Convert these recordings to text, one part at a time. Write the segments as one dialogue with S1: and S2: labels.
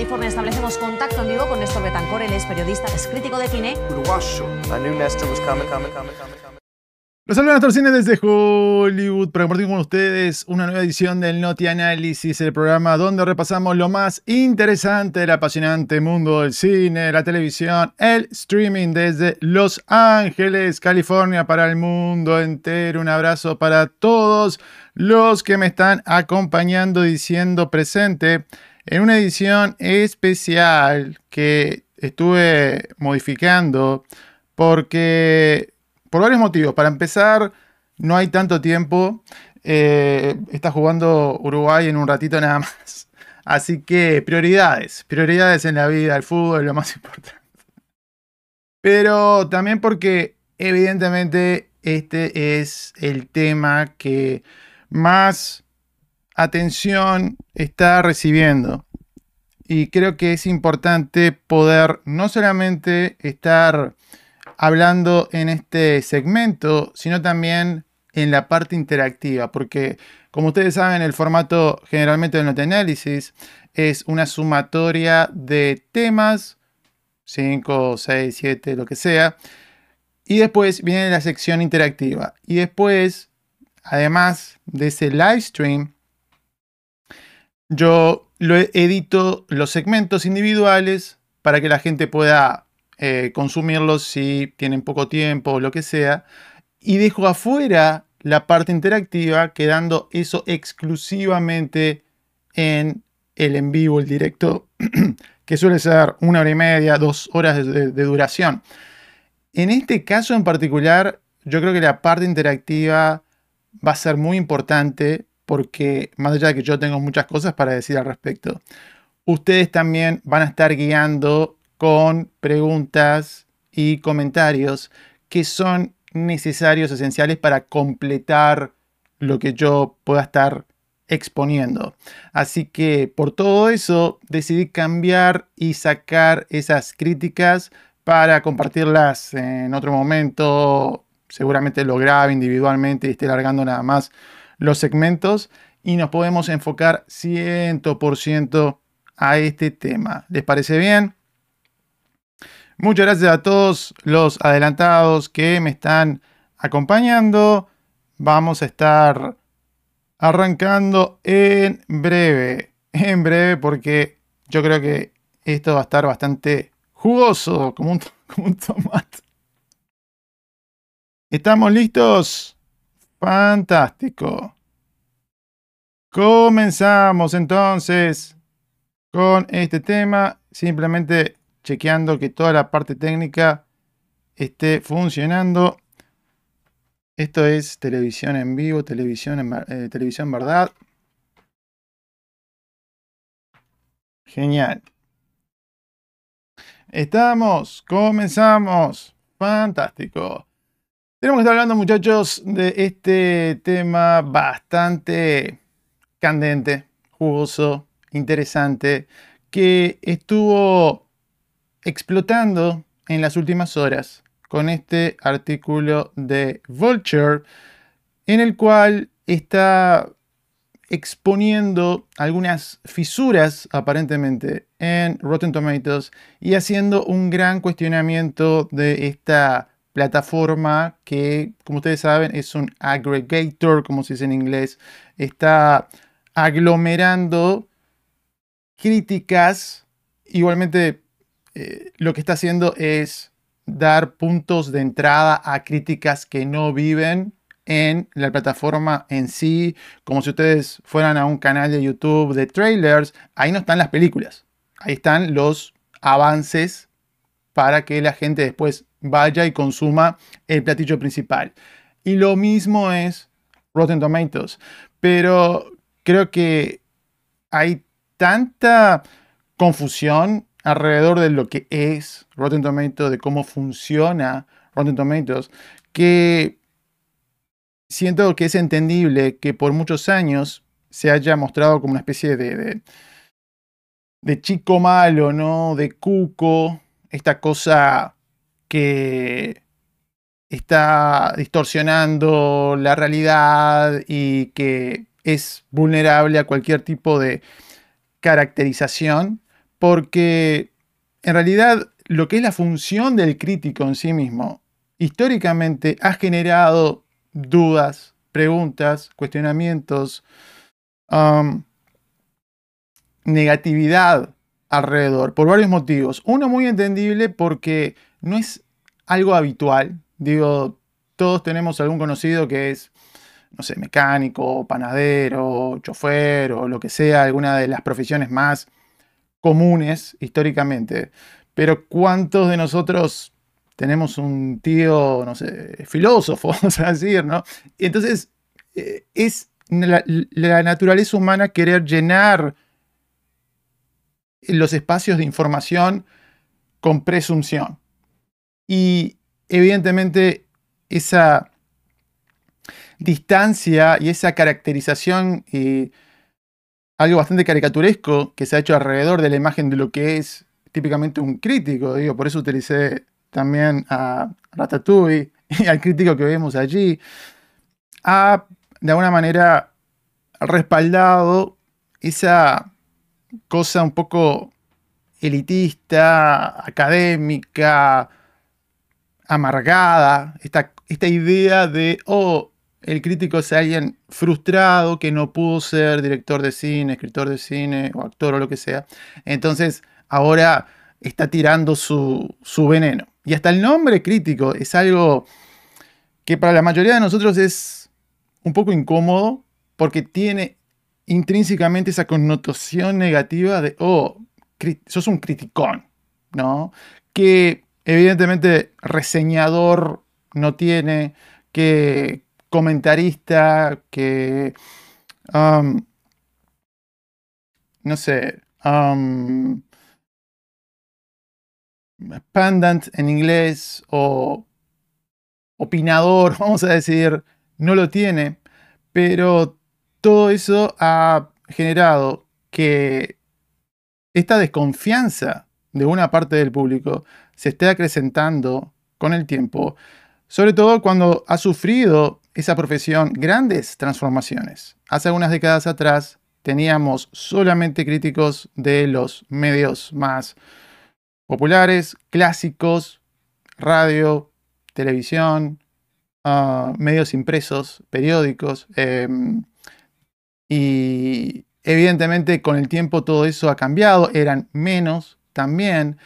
S1: California, establecemos contacto en vivo con Néstor Betancor, él es periodista, es crítico de cine.
S2: Uruguayo. I knew Nestor was coming, coming, coming, coming, coming.
S3: Los saludos Néstor Cine desde Hollywood para compartir con ustedes una nueva edición del Noti Análisis, el programa donde repasamos lo más interesante del apasionante mundo del cine, la televisión, el streaming desde Los Ángeles, California, para el mundo entero. Un abrazo para todos los que me están acompañando diciendo presente en una edición especial que estuve modificando porque por varios motivos. Para empezar, no hay tanto tiempo. Eh, está jugando Uruguay en un ratito nada más. Así que prioridades, prioridades en la vida, el fútbol es lo más importante. Pero también porque evidentemente este es el tema que más atención está recibiendo. Y creo que es importante poder no solamente estar hablando en este segmento, sino también en la parte interactiva, porque como ustedes saben, el formato generalmente del Note Análisis es una sumatoria de temas, 5, 6, 7, lo que sea, y después viene la sección interactiva. Y después, además de ese live stream, yo edito los segmentos individuales para que la gente pueda eh, consumirlos si tienen poco tiempo o lo que sea. Y dejo afuera la parte interactiva, quedando eso exclusivamente en el en vivo, el directo, que suele ser una hora y media, dos horas de duración. En este caso en particular, yo creo que la parte interactiva va a ser muy importante porque más allá de que yo tengo muchas cosas para decir al respecto, ustedes también van a estar guiando con preguntas y comentarios que son necesarios, esenciales para completar lo que yo pueda estar exponiendo. Así que por todo eso decidí cambiar y sacar esas críticas para compartirlas en otro momento. Seguramente lo grabe individualmente y esté largando nada más los segmentos y nos podemos enfocar 100% a este tema. ¿Les parece bien? Muchas gracias a todos los adelantados que me están acompañando. Vamos a estar arrancando en breve. En breve porque yo creo que esto va a estar bastante jugoso como un, como un tomate. ¿Estamos listos? Fantástico. Comenzamos entonces con este tema. Simplemente chequeando que toda la parte técnica esté funcionando. Esto es televisión en vivo, televisión en eh, televisión verdad. Genial. Estamos, comenzamos. Fantástico. Tenemos que estar hablando, muchachos, de este tema bastante candente, jugoso, interesante, que estuvo explotando en las últimas horas con este artículo de Vulture en el cual está exponiendo algunas fisuras aparentemente en Rotten Tomatoes y haciendo un gran cuestionamiento de esta plataforma que, como ustedes saben, es un aggregator, como se dice en inglés, está aglomerando críticas. Igualmente eh, lo que está haciendo es dar puntos de entrada a críticas que no viven en la plataforma en sí, como si ustedes fueran a un canal de YouTube de trailers, ahí no están las películas, ahí están los avances para que la gente después vaya y consuma el platillo principal. Y lo mismo es Rotten Tomatoes, pero creo que hay tanta confusión alrededor de lo que es Rotten Tomatoes, de cómo funciona Rotten Tomatoes, que siento que es entendible que por muchos años se haya mostrado como una especie de, de, chico malo, ¿no? De cuco, esta cosa que está distorsionando la realidad y que es vulnerable a cualquier tipo de caracterización porque en realidad lo que es la función del crítico en sí mismo, históricamente ha generado dudas, preguntas, cuestionamientos, um, negatividad alrededor, por varios motivos. Uno muy entendible porque no es algo habitual. Digo, todos tenemos algún conocido que es, no sé, mecánico, panadero, chofer o lo que sea, alguna de las profesiones más comunes históricamente. Pero ¿cuántos de nosotros tenemos un tío, no sé, filósofo, vamos a decir, ¿no? Entonces eh, es la, naturaleza humana querer llenar los espacios de información con presunción. Y evidentemente esa distancia y esa caracterización y algo bastante caricaturesco que se ha hecho alrededor de la imagen de lo que es típicamente un crítico, digo, por eso utilicé también a Ratatouille y al crítico que vemos allí, ha de alguna manera respaldado esa cosa un poco elitista, académica, amargada, esta, esta idea de, oh, el crítico es alguien frustrado que no pudo ser director de cine, escritor de cine o actor o lo que sea. Entonces, ahora está tirando su, su veneno. Y hasta el nombre crítico es algo que para la mayoría de nosotros es un poco incómodo porque tiene intrínsecamente esa connotación negativa de, oh, sos un criticón, ¿no? Que evidentemente reseñador no tiene, que comentarista, que, um, no sé, um, pandant en inglés o opinador, vamos a decir, no lo tiene, pero todo eso ha generado que esta desconfianza de una parte del público se esté acrecentando con el tiempo, sobre todo cuando ha sufrido esa profesión grandes transformaciones. Hace algunas décadas atrás teníamos solamente críticos de los medios más populares, clásicos, radio, televisión, ah, medios impresos, periódicos. Em, y evidentemente con el tiempo todo eso ha cambiado, eran menos también.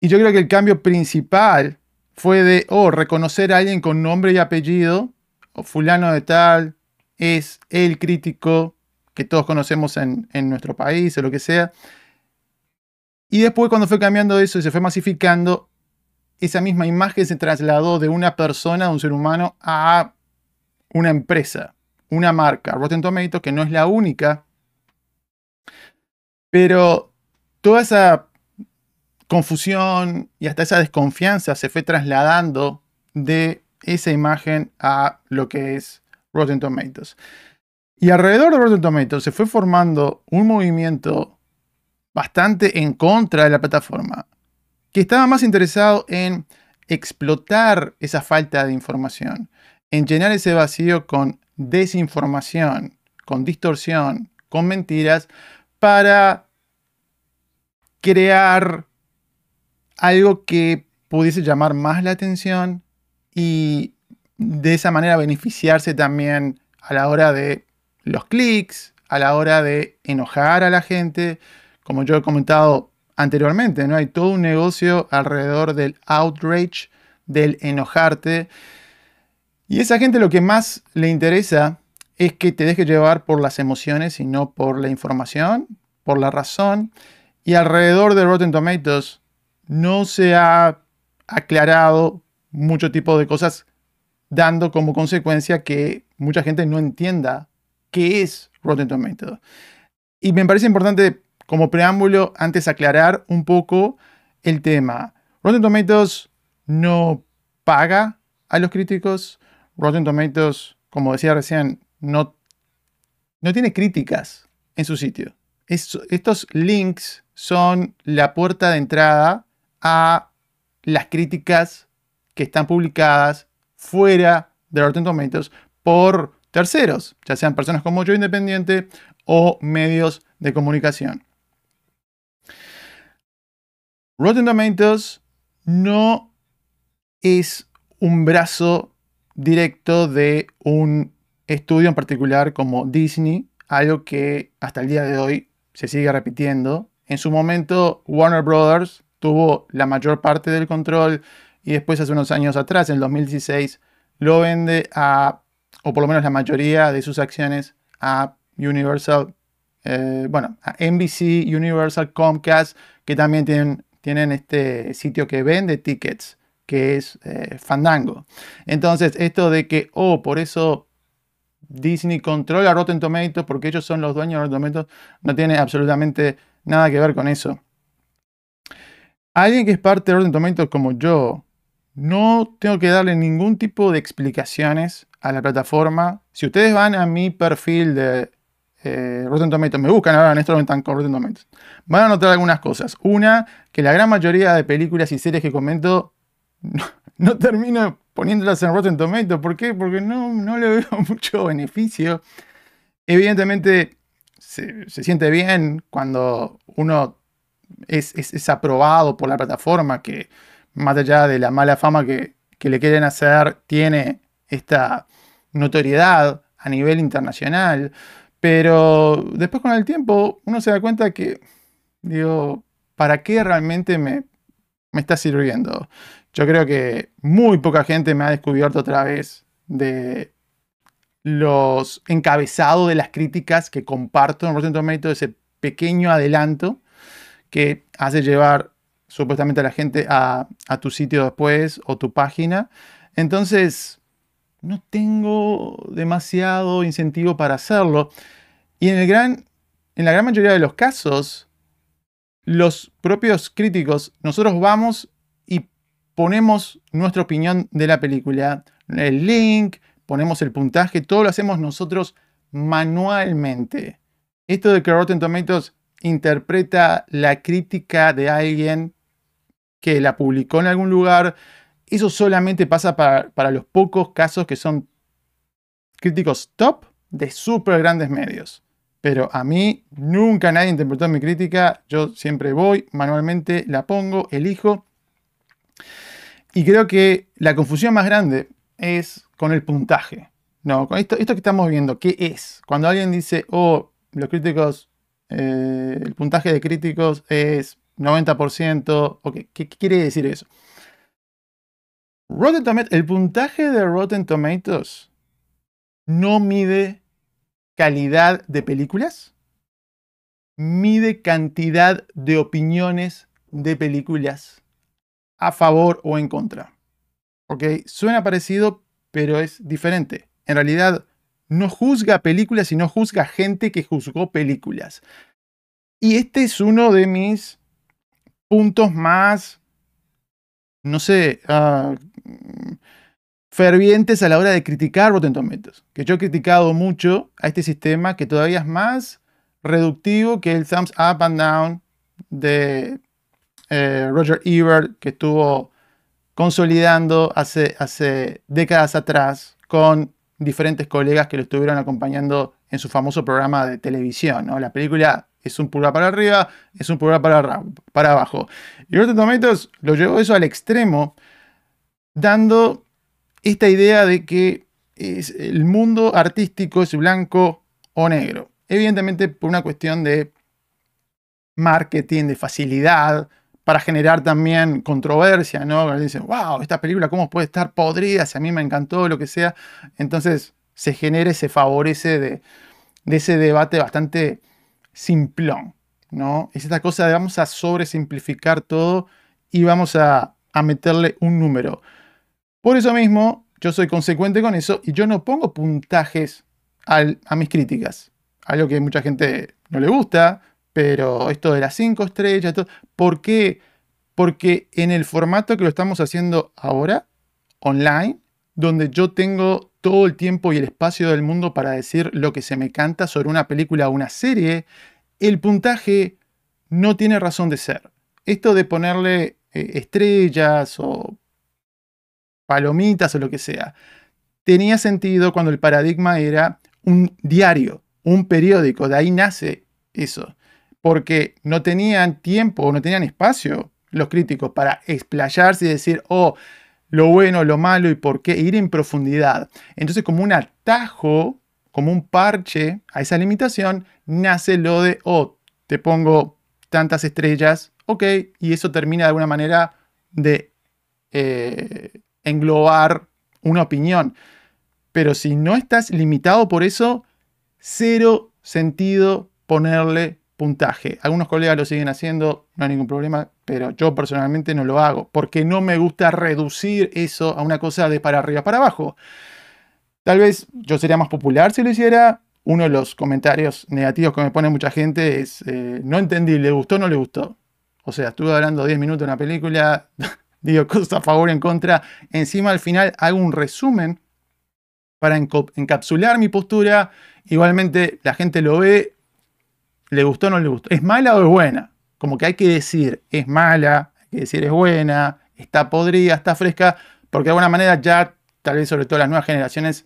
S3: Y yo creo que el cambio principal fue de, oh, reconocer a alguien con nombre y apellido, o fulano de tal, es el crítico que todos conocemos en, en nuestro país o lo que sea. Y después cuando fue cambiando eso y se fue masificando, esa misma imagen se trasladó de una persona, de un ser humano, a una empresa una marca, Rotten Tomatoes, que no es la única, pero toda esa confusión y hasta esa desconfianza se fue trasladando de esa imagen a lo que es Rotten Tomatoes. Y alrededor de Rotten Tomatoes se fue formando un movimiento bastante en contra de la plataforma, que estaba más interesado en explotar esa falta de información, en llenar ese vacío con desinformación, con distorsión, con mentiras, para crear algo que pudiese llamar más la atención y de esa manera beneficiarse también a la hora de los clics, a la hora de enojar a la gente. Como yo he comentado anteriormente, ¿no? Hay todo un negocio alrededor del outrage, del enojarte. Y esa gente lo que más le interesa es que te deje llevar por las emociones y no por la información, por la razón. Y alrededor de Rotten Tomatoes no se ha aclarado mucho tipo de cosas, dando como consecuencia que mucha gente no entienda qué es Rotten Tomatoes. Y me parece importante como preámbulo antes aclarar un poco el tema. Rotten Tomatoes no paga a los críticos, Rotten Tomatoes, como decía recién, no, no tiene críticas en su sitio. estos links son la puerta de entrada a las críticas que están publicadas fuera de Rotten Tomatoes por terceros, ya sean personas como yo independiente o medios de comunicación. Rotten Tomatoes no es un brazo directo de un estudio en particular como Disney, algo que hasta el día de hoy se sigue repitiendo. En su momento, Warner Brothers tuvo la mayor parte del control y después, hace unos años atrás, en el 2016, lo vende a, o por lo menos la mayoría de sus acciones, a Universal, eh, bueno, a NBC, Universal, Comcast, que también tienen, tienen este sitio que vende tickets, que es eh, Fandango. Entonces, esto de que, oh, por eso Disney controla Rotten Tomatoes, porque ellos son los dueños de Rotten Tomatoes, no tiene absolutamente nada que ver con eso. Alguien que es parte de Rotten Tomatoes como yo, no tengo que darle ningún tipo de explicaciones a la plataforma. Si ustedes van a mi perfil de eh, Rotten Tomatoes, me buscan ahora Néstor con Rotten Tomatoes, van a notar algunas cosas. Una, que la gran mayoría de películas y series que comento no, termino poniéndolas en Rotten Tomatoes. ¿Por qué? Porque no, no le veo mucho beneficio. Evidentemente se, siente bien cuando uno es, es aprobado por la plataforma que más allá de la mala fama que, le quieren hacer, tiene esta notoriedad a nivel internacional. Pero después con el tiempo uno se da cuenta que, digo, ¿para qué realmente me, me está sirviendo? Yo creo que muy poca gente me ha descubierto otra vez de los encabezados de las críticas que comparto en Rotten Tomatoes, ese pequeño adelanto que hace llevar supuestamente a la gente a, tu sitio después o tu página. Entonces, no tengo demasiado incentivo para hacerlo. Y en, el gran, en la gran mayoría de los casos, los propios críticos, nosotros vamos y ponemos nuestra opinión de la película, el link, ponemos el puntaje, todo lo hacemos nosotros manualmente. Esto de que Rotten Tomatoes interpreta la crítica de alguien que la publicó en algún lugar. Eso solamente pasa para, los pocos casos que son críticos top de súper grandes medios. Pero a mí nunca nadie interpretó mi crítica. Yo siempre voy, manualmente la pongo, elijo. Y creo que la confusión más grande es con el puntaje. No, con esto, esto que estamos viendo, ¿qué es? Cuando alguien dice, oh, los críticos, eh, el puntaje de críticos es 90%. ¿qué, quiere decir eso? Rotten Tomatoes, el puntaje de Rotten Tomatoes no mide calidad de películas, mide cantidad de opiniones de películas a favor o en contra. ¿Ok? Suena parecido, pero es diferente. En realidad, no juzga películas, sino juzga gente que juzgó películas. Y este es uno de mis puntos más, no sé, ah, fervientes a la hora de criticar Rotten Tomatoes. Que yo he criticado mucho a este sistema que todavía es más reductivo que el thumbs up and down de eh, Roger Ebert que estuvo consolidando hace, hace décadas atrás con diferentes colegas que lo estuvieron acompañando en su famoso programa de televisión. ¿no? La película es un pulgar para arriba, es un pulgar para, para abajo. Y Rotten Tomatoes lo llevó eso al extremo, dando esta idea de que el mundo artístico es blanco o negro. Evidentemente por una cuestión de marketing, de facilidad, para generar también controversia, ¿no? Dicen, wow, esta película, ¿cómo puede estar podrida? Si a mí me encantó, lo que sea. Entonces se genera, se favorece de, ese debate bastante simplón, ¿no? Es esta cosa de vamos a sobresimplificar todo y vamos a, meterle un número. Por eso mismo, yo soy consecuente con eso y yo no pongo puntajes a mis críticas. Algo que mucha gente no le gusta, pero esto de las cinco estrellas, ¿por qué? Porque en el formato que lo estamos haciendo ahora, online, donde yo tengo todo el tiempo y el espacio del mundo para decir lo que se me canta sobre una película o una serie, el puntaje no tiene razón de ser. Esto de ponerle eh, estrellas o palomitas o lo que sea, tenía sentido cuando el paradigma era un diario, un periódico, de ahí nace eso, porque no tenían tiempo o no tenían espacio los críticos para explayarse y decir, oh, lo bueno, lo malo y por qué, e ir en profundidad. Entonces, como un atajo, como un parche a esa limitación, nace lo de, oh, te pongo tantas estrellas, ok, y eso termina de alguna manera de eh, englobar una opinión. Pero si no estás limitado por eso, cero sentido ponerle puntaje. Algunos colegas lo siguen haciendo, no hay ningún problema, pero yo personalmente no lo hago, porque no me gusta reducir eso a una cosa de para arriba para abajo. Tal vez yo sería más popular si lo hiciera. Uno de los comentarios negativos que me pone mucha gente es, eh, no entendí, ¿le gustó o no le gustó? O sea, estuve hablando 10 minutos de una película, digo cosas a favor y en contra. Encima al final hago un resumen para encapsular mi postura. Igualmente la gente lo ve, le gustó o no le gustó. ¿Es mala o es buena? Como que hay que decir, es mala, hay que decir es buena, está podrida, está fresca, porque de alguna manera ya, tal vez sobre todo las nuevas generaciones,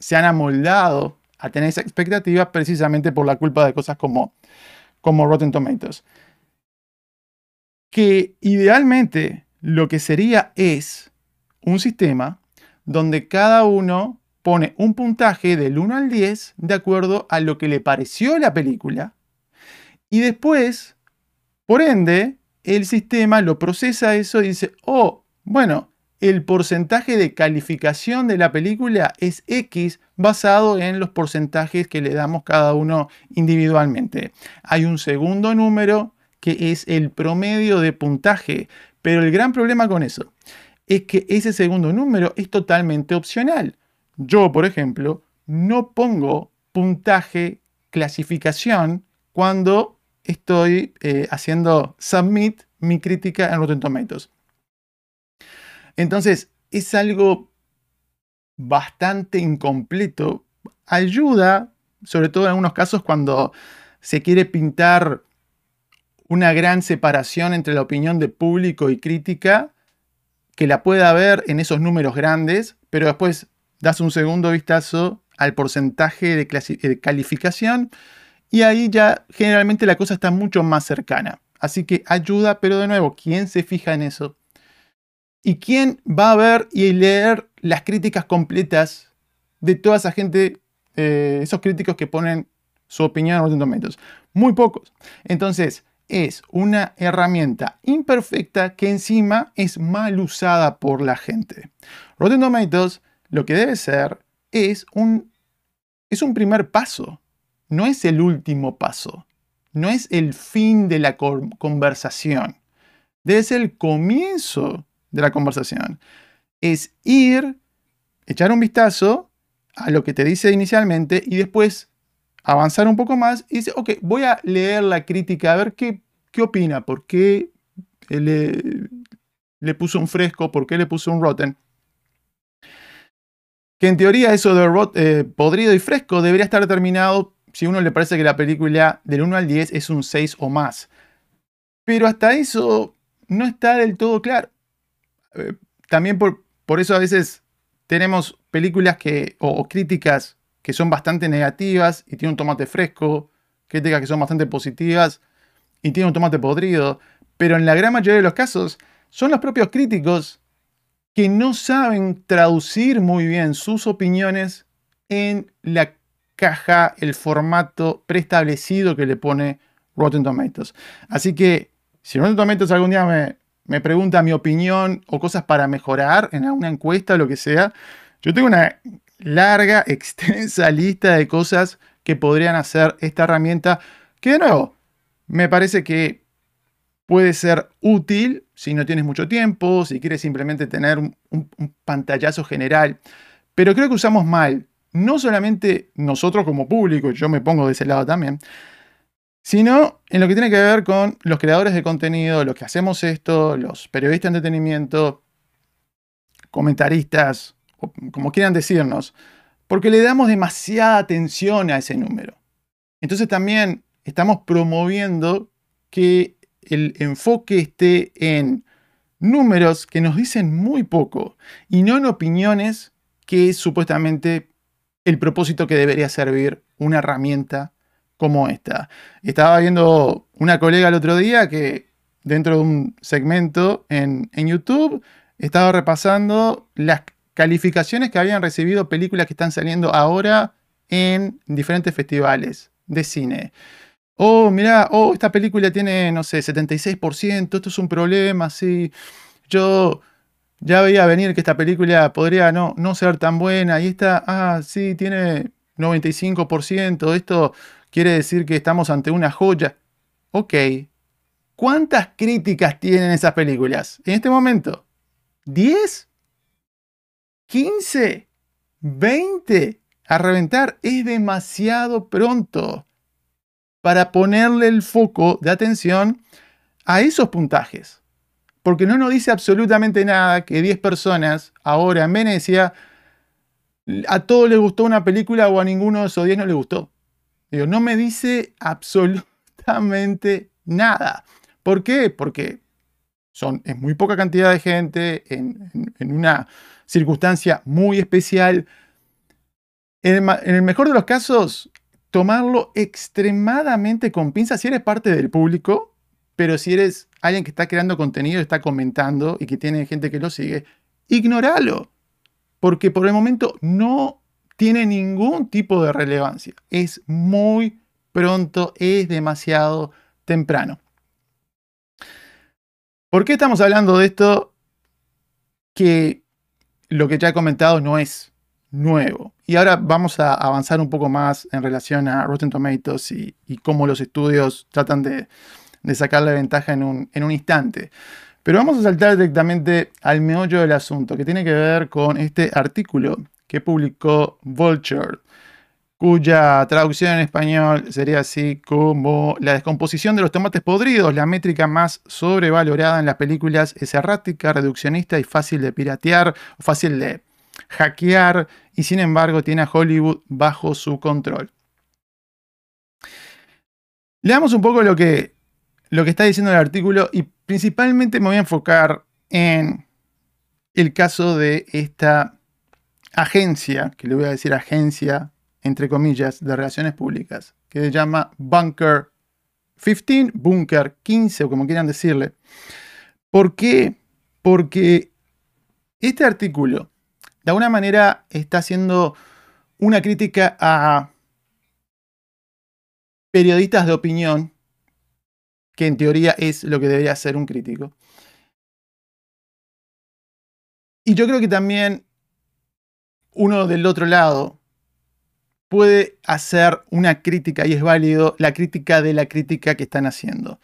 S3: se han amoldado a tener esa expectativa precisamente por la culpa de cosas como, como Rotten Tomatoes. Que idealmente lo que sería es un sistema donde cada uno pone un puntaje del 1 al 10 de acuerdo a lo que le pareció la película y después, por ende, el sistema lo procesa eso y dice, oh, bueno, el porcentaje de calificación de la película es X basado en los porcentajes que le damos cada uno individualmente. Hay un segundo número que es el promedio de puntaje, pero el gran problema con eso es que ese segundo número es totalmente opcional. Yo, por ejemplo, no pongo puntaje clasificación cuando estoy eh, haciendo submit mi crítica en Rotten Tomatoes. Entonces, es algo bastante incompleto. Ayuda, sobre todo en algunos casos, cuando se quiere pintar una gran separación entre la opinión de público y crítica, que la pueda haber en esos números grandes, pero después das un segundo vistazo al porcentaje de calificación y ahí ya generalmente la cosa está mucho más cercana. Así que ayuda, pero de nuevo, ¿quién se fija en eso? ¿Y quién va a ver y leer las críticas completas de toda esa gente, eh, esos críticos que ponen su opinión en Rotten Tomatoes? Muy pocos. Entonces, es una herramienta imperfecta que encima es mal usada por la gente. Rotten Tomatoes lo que debe ser es un, es un primer paso no es el último paso, no es el fin de la conversación, debe ser el comienzo de la conversación. Es ir, echar un vistazo a lo que te dice inicialmente y después avanzar un poco más y decir, ok, voy a leer la crítica a ver qué, qué opina, por qué le, le puso un fresco, por qué le puso un rotten. Que en teoría eso de eh, podrido y fresco debería estar determinado si a uno le parece que la película del 1 al 10 es un 6 o más. Pero hasta eso no está del todo claro. Eh, también por, por eso a veces tenemos películas que, o, críticas que son bastante negativas y tienen un tomate fresco, críticas que son bastante positivas y tienen un tomate podrido, pero en la gran mayoría de los casos son los propios críticos que no saben traducir muy bien sus opiniones en la caja, el formato preestablecido que le pone Rotten Tomatoes. Así que si Rotten Tomatoes algún día me, me pregunta mi opinión o cosas para mejorar en alguna encuesta o lo que sea, yo tengo una larga, extensa lista de cosas que podrían hacer esta herramienta, que de nuevo, me parece que puede ser útil si no tienes mucho tiempo, si quieres simplemente tener un pantallazo general, pero creo que usamos mal no solamente nosotros como público, yo me pongo de ese lado también, sino en lo que tiene que ver con los creadores de contenido, los que hacemos esto, los periodistas de entretenimiento, comentaristas, como quieran decirnos, porque le damos demasiada atención a ese número. Entonces también estamos promoviendo que el enfoque esté en números que nos dicen muy poco y no en opiniones que supuestamente el propósito que debería servir una herramienta como esta. Estaba viendo una colega el otro día que dentro de un segmento en, YouTube, estaba repasando las calificaciones que habían recibido películas que están saliendo ahora en diferentes festivales de cine. Oh, mira, oh, esta película tiene, no sé, 76%, esto es un problema, sí. Yo ya veía venir que esta película podría no, no ser tan buena y esta, ah, sí, tiene 95%, esto quiere decir que estamos ante una joya. Ok, ¿cuántas críticas tienen esas películas en este momento? ¿10? ¿15? ¿20? A reventar es demasiado pronto para ponerle el foco de atención a esos puntajes. Porque no nos dice absolutamente nada que 10 personas ahora en Venecia a todos les gustó una película o a ninguno de esos 10 no les gustó. Digo, no me dice absolutamente nada. ¿Por qué? Porque son, es muy poca cantidad de gente en, una circunstancia muy especial. En el, mejor de los casos, tomarlo extremadamente con pinzas si eres parte del público, pero si eres alguien que está creando contenido, está comentando y que tiene gente que lo sigue, ignoralo. Porque por el momento no tiene ningún tipo de relevancia. Es muy pronto, es demasiado temprano. ¿Por qué estamos hablando de esto? Que lo que ya he comentado no es nuevo. Y ahora vamos a avanzar un poco más en relación a Rotten Tomatoes y, cómo los estudios tratan de, sacarle ventaja en un, en un instante. Pero vamos a saltar directamente al meollo del asunto, que tiene que ver con este artículo que publicó Vulture, cuya traducción en español sería así como la descomposición de los tomates podridos, la métrica más sobrevalorada en las películas es errática, reduccionista y fácil de piratear, fácil de hackear y sin embargo tiene a Hollywood bajo su control. Leamos un poco lo que, lo que está diciendo el artículo y principalmente me voy a enfocar en el caso de esta agencia, que le voy a decir agencia entre comillas, de relaciones públicas, que se llama Bunker 15, Bunker 15 o como quieran decirle. ¿Por qué? Porque este artículo de alguna manera está haciendo una crítica a periodistas de opinión, que en teoría es lo que debería ser un crítico. Y yo creo que también uno del otro lado puede hacer una crítica, y es válido, la crítica de la crítica que están haciendo.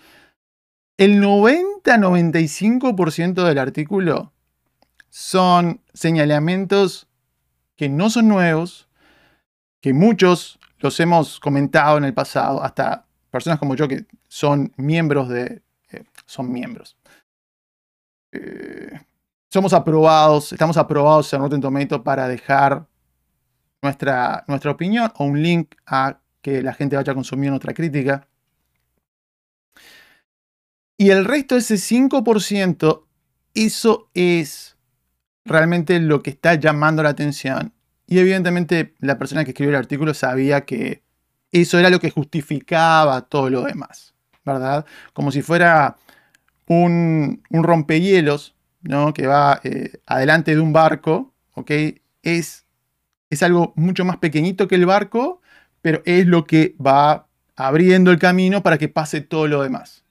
S3: El 90-95% del artículo son señalamientos que no son nuevos, que muchos los hemos comentado en el pasado, hasta personas como yo que son miembros de... Eh, son miembros. Eh, somos aprobados, estamos aprobados en Rotten Tomato para dejar nuestra, nuestra opinión o un link a que la gente vaya a consumir nuestra crítica. Y el resto, ese 5%, eso es realmente lo que está llamando la atención. Y evidentemente la persona que escribió el artículo sabía que eso era lo que justificaba todo lo demás, ¿verdad? Como si fuera un, rompehielos, ¿no? Que va eh, adelante de un barco, ¿ok? Es, es algo mucho más pequeñito que el barco, pero es lo que va abriendo el camino para que pase todo lo demás.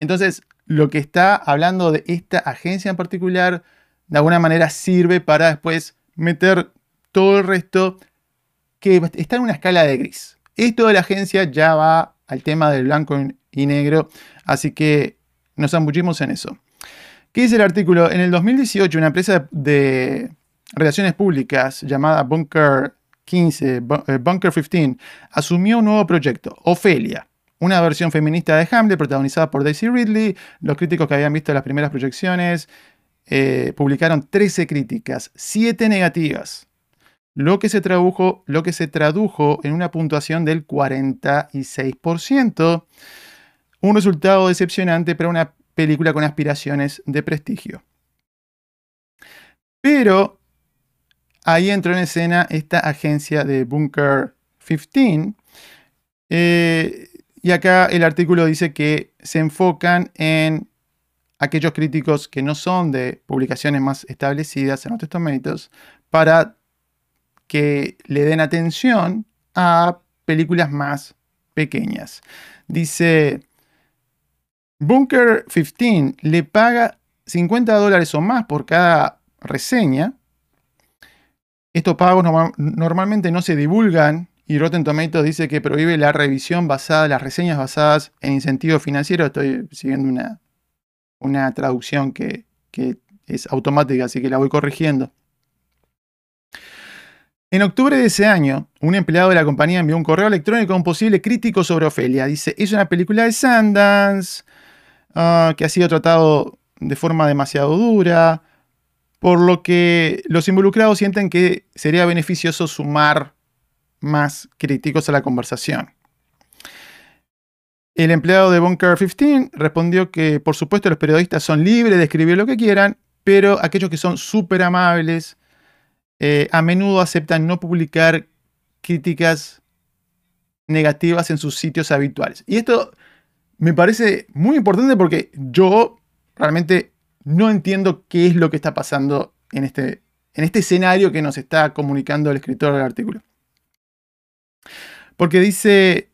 S3: Entonces, lo que está hablando de esta agencia en particular de alguna manera sirve para después meter todo el resto que está en una escala de gris. Esto de la agencia ya va al tema del blanco y negro, así que nos zambullimos en eso. ¿Qué dice el artículo? En el 2018, una empresa de relaciones públicas llamada Bunker 15, eh, Bunker 15, asumió un nuevo proyecto, Ofelia, una versión feminista de Hamlet protagonizada por Daisy Ridley. Los críticos que habían visto las primeras proyecciones eh, publicaron 13 críticas, 7 negativas, lo que, se tradujo, en una puntuación del 46%, un resultado decepcionante para una película con aspiraciones de prestigio. Pero ahí entró en escena esta agencia de Bunker 15. Eh, y acá el artículo dice que se enfocan en aquellos críticos que no son de publicaciones más establecidas en Rotten Tomatoes para que le den atención a películas más pequeñas. Dice, Bunker 15 le paga 50 dólares o más por cada reseña. Estos pagos normalmente no se divulgan y Rotten Tomatoes dice que prohíbe la revisión basada, las reseñas basadas en incentivos financieros. Estoy siguiendo una, una traducción que, que es automática, así que la voy corrigiendo. En octubre de ese año, un empleado de la compañía envió un correo electrónico a un posible crítico sobre Ofelia. Dice, es una película de Sundance, Ah, que ha sido tratado de forma demasiado dura, por lo que los involucrados sienten que sería beneficioso sumar más críticos a la conversación. El empleado de Bunker 15 respondió que por supuesto los periodistas son libres de escribir lo que quieran, pero aquellos que son súper amables eh, a menudo aceptan no publicar críticas negativas en sus sitios habituales. Y esto me parece muy importante porque yo realmente no entiendo qué es lo que está pasando en este, en este escenario que nos está comunicando el escritor del artículo. Porque dice,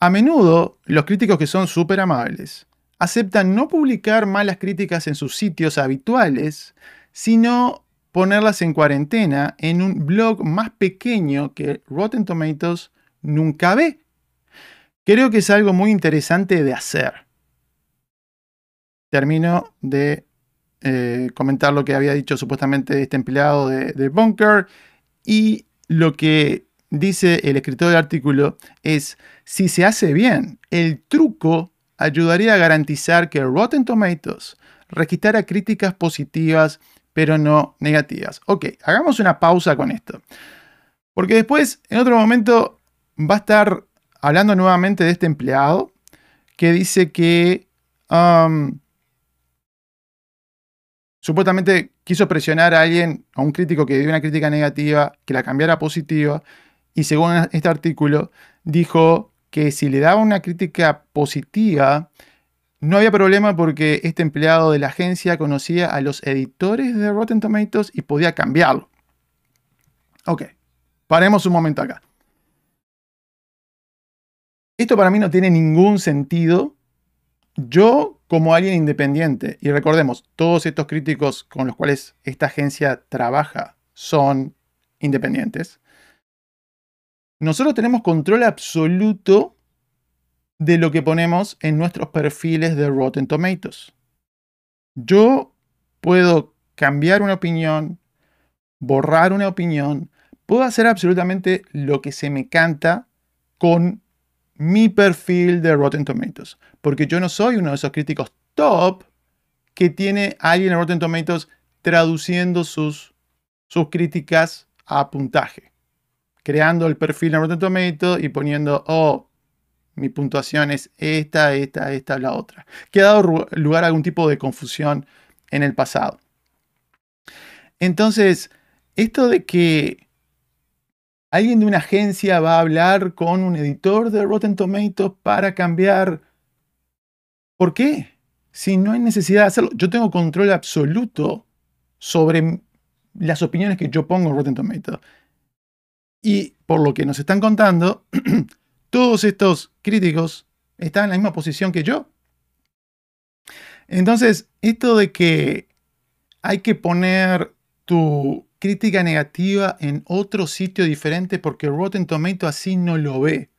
S3: a menudo los críticos que son súper amables aceptan no publicar malas críticas en sus sitios habituales, sino ponerlas en cuarentena en un blog más pequeño que Rotten Tomatoes nunca ve. Creo que es algo muy interesante de hacer. Termino de eh, comentar lo que había dicho supuestamente este empleado de, de Bunker y lo que dice el escritor del artículo es, si se hace bien, el truco ayudaría a garantizar que Rotten Tomatoes registrara críticas positivas, pero no negativas. Ok, hagamos una pausa con esto. Porque después, en otro momento, va a estar hablando nuevamente de este empleado que dice que um, supuestamente quiso presionar a alguien, a un crítico que dio una crítica negativa, que la cambiara positiva, y según este artículo, dijo que si le daba una crítica positiva, no había problema porque este empleado de la agencia conocía a los editores de Rotten Tomatoes y podía cambiarlo. Ok, paremos un momento acá. Esto para mí no tiene ningún sentido. Yo, como alguien independiente, y recordemos, todos estos críticos con los cuales esta agencia trabaja son independientes, nosotros tenemos control absoluto de lo que ponemos en nuestros perfiles de Rotten Tomatoes. Yo puedo cambiar una opinión, borrar una opinión, puedo hacer absolutamente lo que se me canta con mi perfil de Rotten Tomatoes. Porque yo no soy uno de esos críticos top que tiene alguien en Rotten Tomatoes traduciendo sus, sus críticas a puntaje. Creando el perfil en Rotten Tomatoes y poniendo, oh, mi puntuación es esta, esta, esta, la otra. Que ha dado lugar a algún tipo de confusión en el pasado. Entonces, esto de que alguien de una agencia va a hablar con un editor de Rotten Tomatoes para cambiar. ¿Por qué? Si no hay necesidad de hacerlo, yo tengo control absoluto sobre las opiniones que yo pongo en Rotten Tomatoes. Y por lo que nos están contando, todos estos críticos están en la misma posición que yo. Entonces, esto de que hay que poner tu crítica negativa en otro sitio diferente porque Rotten Tomato así no lo ve.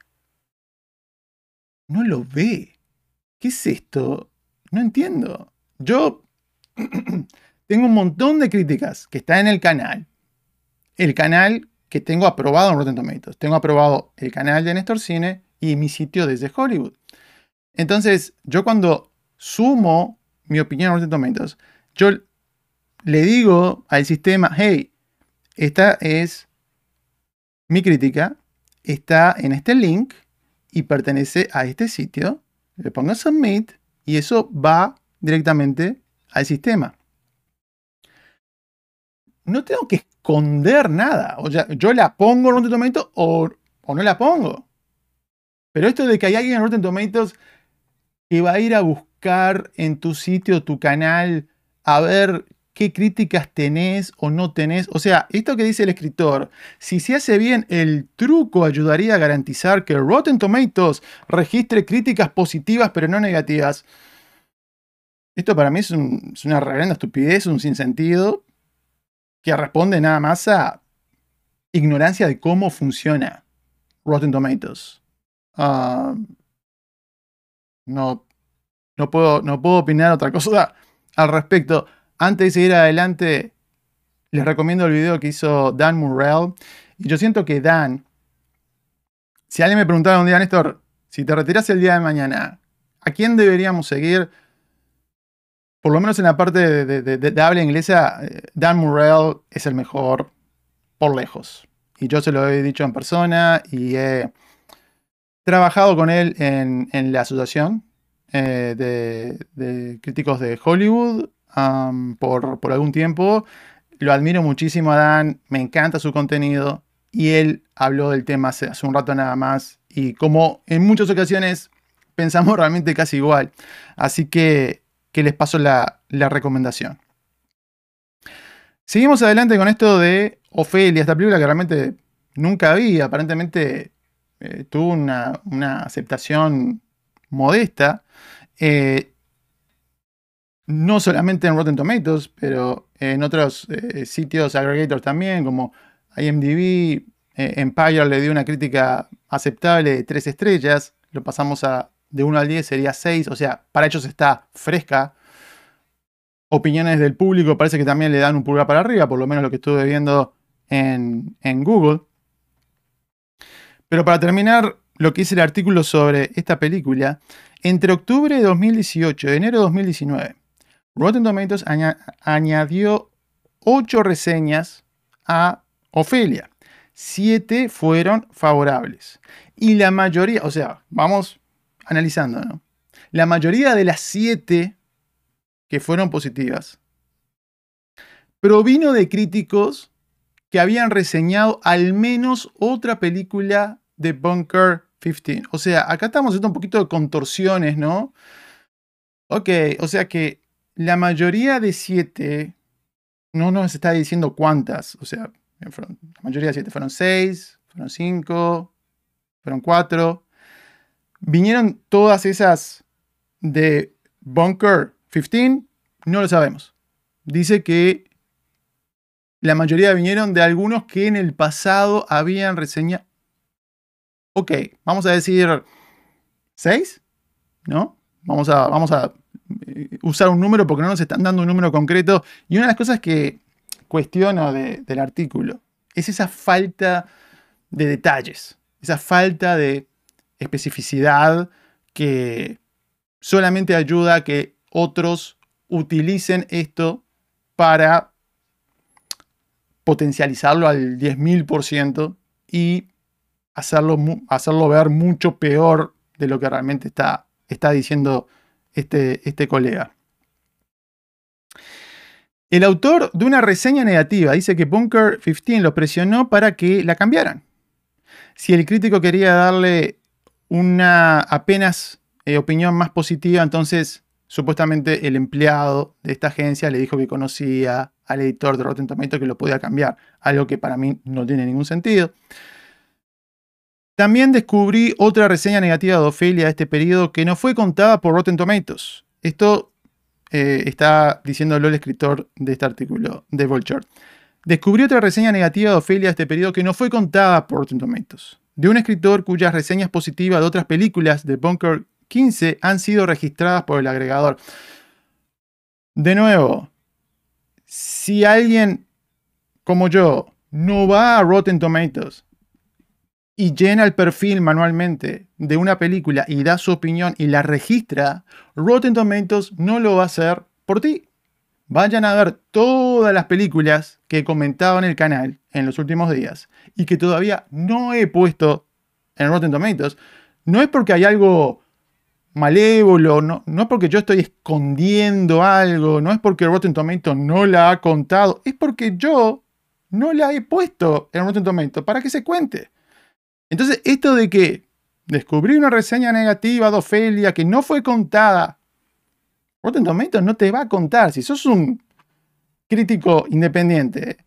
S3: No lo ve. ¿Qué es esto? No entiendo. Yo tengo un montón de críticas que están en el canal. El canal que tengo aprobado en Rotten. Tengo aprobado el canal de Néstor Cine y mi sitio desde Hollywood. Entonces, yo cuando sumo mi opinión en Rotten Tomatoes, yo le digo al sistema, hey, esta es mi crítica, está en este link y pertenece a este sitio. Le pongo submit y eso va directamente al sistema. No tengo que esconder nada. O sea, yo la pongo en Rotten Tomatoes o, no la pongo. Pero esto de que hay alguien en Rotten Tomatoes que va a ir a buscar en tu sitio, tu canal, a ver qué críticas tenés o no tenés. O sea, esto que dice el escritor, si se hace bien, el truco ayudaría a garantizar que Rotten Tomatoes registre críticas positivas pero no negativas. Esto para mí es, una reverenda estupidez, un sinsentido, que responde nada más a ignorancia de cómo funciona Rotten Tomatoes. Ah, no, no, puedo, no puedo opinar otra cosa al respecto. Antes de seguir adelante, les recomiendo el video que hizo Dan Murrell. Y yo siento que Dan, si alguien me preguntara un día, Néstor, si te retiras el día de mañana, ¿a quién deberíamos seguir? Por lo menos en la parte de, habla inglesa, eh, Dan Murrell es el mejor por lejos. Y yo se lo he dicho en persona y he trabajado con él en, la asociación eh, de, críticos de Hollywood por, algún tiempo. Lo admiro muchísimo a Dan, me encanta su contenido y él habló del tema hace, un rato nada más y como en muchas ocasiones pensamos realmente casi igual. Así que, que les paso la, recomendación. Seguimos adelante con esto de Ofelia, esta película que realmente nunca vi, aparentemente eh, tuvo una, aceptación modesta. Eh, no solamente en Rotten Tomatoes, pero en otros eh, sitios aggregators también, como IMDb, Empire le dio una crítica aceptable de 3 estrellas, lo pasamos a de 1 al 10 sería 6, o sea, para ellos está fresca. Opiniones del público parece que también le dan un pulgar para arriba, por lo menos lo que estuve viendo en, en Google. Pero para terminar, lo que dice el artículo sobre esta película, entre octubre de 2018 y enero de 2019, Rotten Tomatoes añadió 8 reseñas a Ofelia. 7 fueron favorables. Y la mayoría, o sea, vamos analizando, ¿no? La mayoría de las 7 que fueron positivas provino de críticos que habían reseñado al menos otra película de Bunker 15. O sea, acá estamos haciendo un poquito de contorsiones, ¿no? Ok, o sea que la mayoría de siete, no nos está diciendo cuántas, o sea, la mayoría de siete fueron seis, fueron cinco, fueron cuatro. ¿Vinieron todas esas de Bunker 15? No lo sabemos. Dice que la mayoría vinieron de algunos que en el pasado habían reseñado. Ok, vamos a decir seis, ¿no? Vamos a, vamos a eh, usar un número porque no nos están dando un número concreto. Y una de las cosas que cuestiono del artículo es esa falta de detalles, esa falta de especificidad que solamente ayuda a que otros utilicen esto para potencializarlo al 10.000% y hacerlo, hacerlo ver mucho peor de lo que realmente está, está diciendo este, este colega. El autor de una reseña negativa dice que Bunker 15 lo presionó para que la cambiaran. Si el crítico quería darle una apenas eh, opinión más positiva, entonces supuestamente el empleado de esta agencia le dijo que conocía al editor de Rotten Tomatoes que lo podía cambiar, algo que para mí no tiene ningún sentido. También descubrí otra reseña negativa de Ophelia de este periodo que no fue contada por Rotten Tomatoes. Esto eh, está diciéndolo el escritor de este artículo, de Vulture. Descubrí otra reseña negativa de Ophelia de este periodo que no fue contada por Rotten Tomatoes. De un escritor cuyas reseñas positivas de otras películas de Bunker 15 han sido registradas por el agregador. De nuevo, si alguien como yo no va a Rotten Tomatoes y llena el perfil manualmente de una película y da su opinión y la registra, Rotten Tomatoes no lo va a hacer por ti. Vayan a ver todas las películas que he comentado en el canal en los últimos días y que todavía no he puesto en Rotten Tomatoes. No es porque hay algo malévolo, no, es porque yo estoy escondiendo algo, no es porque Rotten Tomatoes no la ha contado, es porque yo no la he puesto en Rotten Tomatoes para que se cuente. Entonces, esto de que descubrí una reseña negativa de Ofelia que no fue contada. Rotten Tomatoes no te va a contar. Si sos un crítico independiente,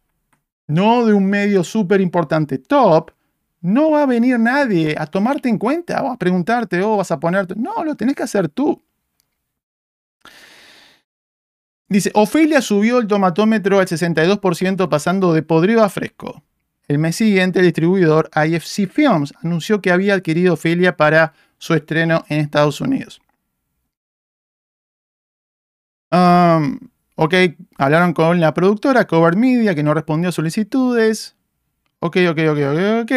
S3: no de un medio súper importante top, no va a venir nadie a tomarte en cuenta o a preguntarte o vas a ponerte. No, lo tenés que hacer tú. Dice, Ofelia subió el tomatómetro al 62% pasando de podrido a fresco. El mes siguiente, el distribuidor IFC Films anunció que había adquirido Ofelia para su estreno en Estados Unidos. Um, ok, hablaron con la productora Cover Media que no respondió a solicitudes. Ok, ok, ok, ok, ok.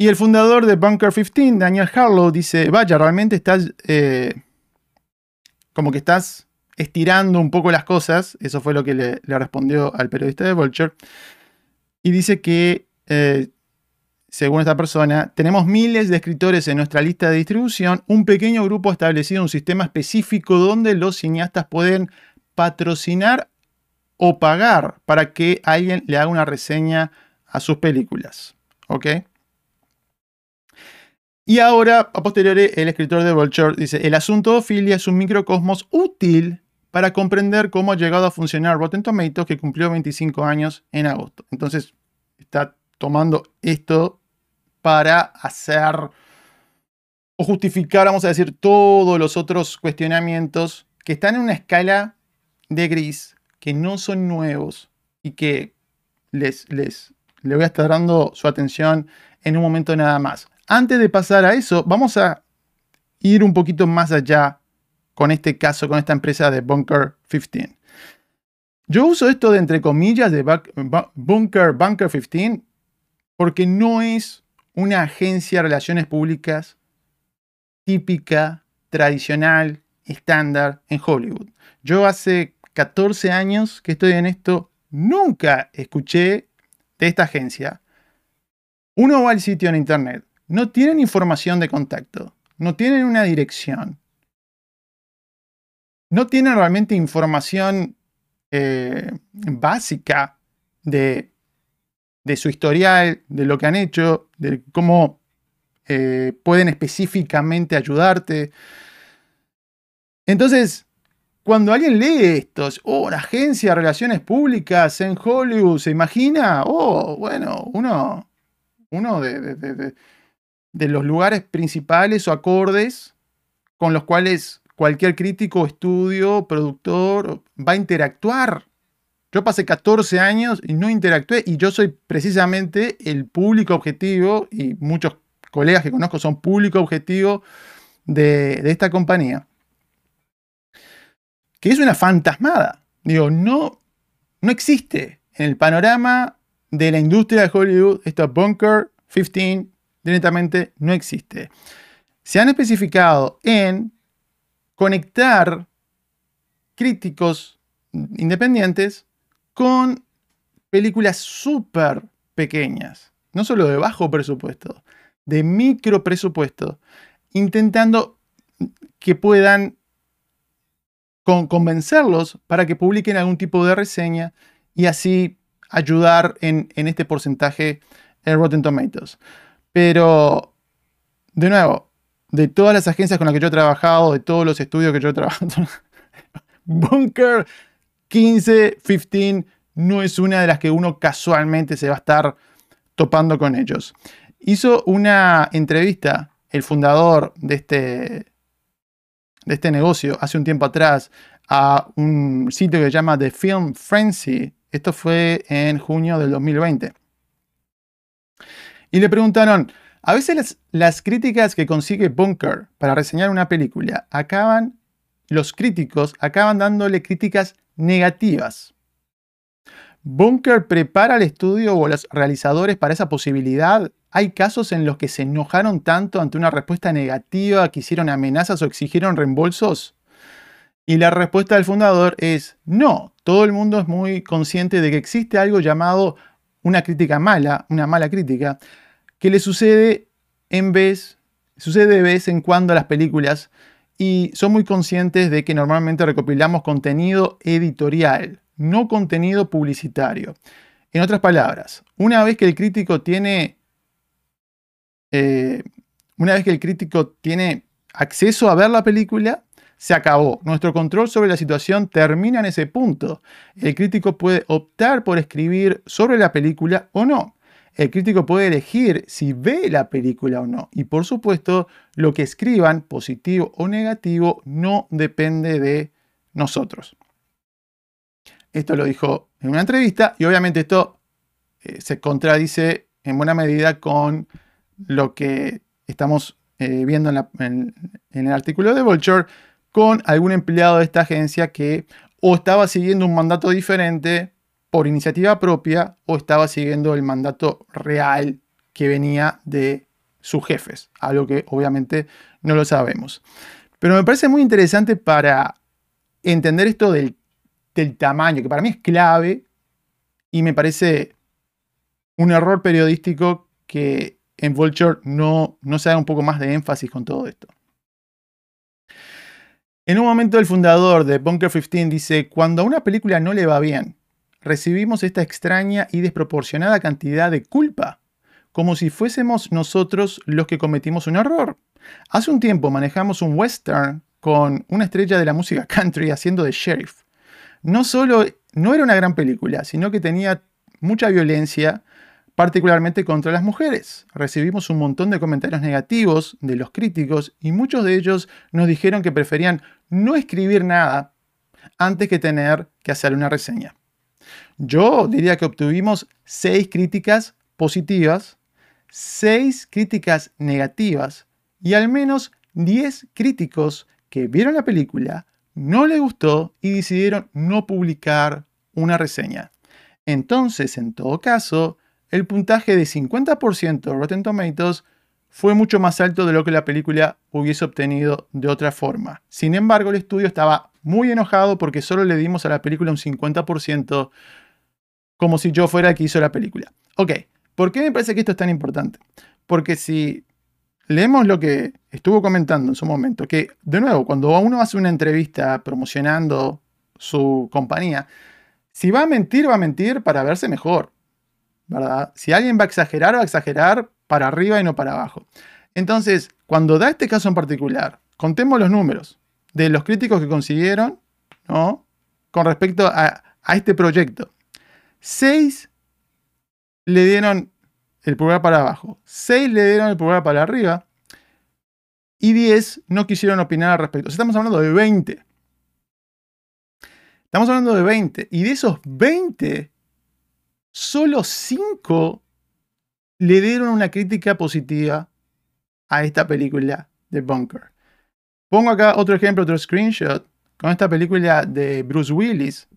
S3: Y el fundador de Bunker 15, Daniel Harlow, dice, vaya, realmente estás eh, como que estás estirando un poco las cosas. Eso fue lo que le, respondió al periodista de Vulture. Y dice que, eh, según esta persona, tenemos miles de escritores en nuestra lista de distribución. Un pequeño grupo ha establecido un sistema específico donde los cineastas pueden patrocinar o pagar para que alguien le haga una reseña a sus películas. ¿Ok? Y ahora, a posteriori, el escritor de Vulture dice, el asunto de Ophelia es un microcosmos útil para comprender cómo ha llegado a funcionar Rotten Tomatoes, que cumplió 25 años en agosto. Entonces, está tomando esto para hacer o justificar, vamos a decir, todos los otros cuestionamientos que están en una escala de gris, que no son nuevos y que les, les, le voy a estar dando su atención en un momento nada más antes de pasar a eso, vamos a ir un poquito más allá con este caso, con esta empresa de Bunker 15. Yo uso esto de entre comillas de Bunker, Bunker 15 porque no es una agencia de relaciones públicas típica, tradicional, estándar en Hollywood. Yo hace 14 años que estoy en esto, nunca escuché de esta agencia. Uno va al sitio en internet, no tienen información de contacto, no tienen una dirección, no tienen realmente información eh, básica de, su historial, de lo que han hecho, de cómo eh, pueden específicamente ayudarte. Entonces, cuando alguien lee estos, oh, la agencia de relaciones públicas en Hollywood, se imagina, oh, bueno, uno, uno de de los lugares principales o acordes con los cuales cualquier crítico, estudio, productor va a interactuar. Yo pasé 14 años y no interactué y yo soy precisamente el público objetivo y muchos colegas que conozco son público objetivo de, esta compañía. Que es una fantasmada. Digo, no, no existe en el panorama de la industria de Hollywood esto Bunker 15 directamente no existe. Se han especificado en conectar críticos independientes con películas súper pequeñas, no solo de bajo presupuesto, de micro presupuesto, intentando que puedan convencerlos para que publiquen algún tipo de reseña y así ayudar en, en este porcentaje en Rotten Tomatoes. Pero, de nuevo, de todas las agencias con las que yo he trabajado, de todos los estudios que yo he trabajado, Bunker 15, 15 no es una de las que uno casualmente se va a estar topando con ellos. Hizo una entrevista el fundador de este, de este negocio hace un tiempo atrás a un sitio que se llama The Film Frenzy. Esto fue en junio del 2020. Y le preguntaron, a veces las, críticas que consigue Bunker para reseñar una película acaban, los críticos acaban dándole críticas negativas. ¿Bunker prepara el estudio o los realizadores para esa posibilidad? ¿Hay casos en los que se enojaron tanto ante una respuesta negativa que hicieron amenazas o exigieron reembolsos? Y la respuesta del fundador es no, todo el mundo es muy consciente de que existe algo llamado una crítica mala, una mala crítica, que le sucede en vez, sucede de vez en cuando a las películas y son muy conscientes de que normalmente recopilamos contenido editorial, no contenido publicitario. En otras palabras, una vez que el crítico tiene eh, una vez que el crítico tiene acceso a ver la película, se acabó. Nuestro control sobre la situación termina en ese punto. El crítico puede optar por escribir sobre la película o no. El crítico puede elegir si ve la película o no. Y por supuesto, lo que escriban, positivo o negativo, no depende de nosotros. Esto lo dijo en una entrevista y obviamente esto eh, se contradice en buena medida con lo que estamos eh, viendo en, en el artículo de Vulture con algún empleado de esta agencia que o estaba siguiendo un mandato diferente por iniciativa propia o estaba siguiendo el mandato real que venía de sus jefes, algo que obviamente no lo sabemos. Pero me parece muy interesante para entender esto del, tamaño, que para mí es clave y me parece un error periodístico que en Vulture no, no se haga un poco más de énfasis con todo esto. En un momento el fundador de Bunker 15 dice, cuando a una película no le va bien, recibimos esta extraña y desproporcionada cantidad de culpa, como si fuésemos nosotros los que cometimos un error. Hace un tiempo manejamos un western con una estrella de la música country haciendo de sheriff. No solo no era una gran película, sino que tenía mucha violencia, particularmente contra las mujeres. Recibimos un montón de comentarios negativos de los críticos y muchos de ellos nos dijeron que preferían no escribir nada antes que tener que hacer una reseña. Yo diría que obtuvimos seis críticas positivas, seis críticas negativas y al menos 10 críticos que vieron la película, no les gustó y decidieron no publicar una reseña. Entonces, en todo caso, el puntaje de 50% de Rotten Tomatoes fue mucho más alto de lo que la película hubiese obtenido de otra forma. Sin embargo, el estudio estaba muy enojado porque solo le dimos a la película un 50% como si yo fuera el que hizo la película. Ok, ¿por qué me parece que esto es tan importante? Porque si leemos lo que estuvo comentando en su momento, que de nuevo, cuando uno hace una entrevista promocionando su compañía, si va a mentir, va a mentir para verse mejor. ¿verdad? Si alguien va a exagerar, va a exagerar para arriba y no para abajo. Entonces, cuando da este caso en particular, contemos los números de los críticos que consiguieron, ¿no? Con respecto a, este proyecto. Seis le dieron el pulgar para abajo, seis le dieron el pulgar para arriba y 10 no quisieron opinar al respecto. estamos hablando de 20. Estamos hablando de 20. Y de esos 20, solo 5 le dieron una crítica positiva a esta película de Bunker. Pongo acá otro ejemplo, otro screenshot, con esta película de Bruce Willis,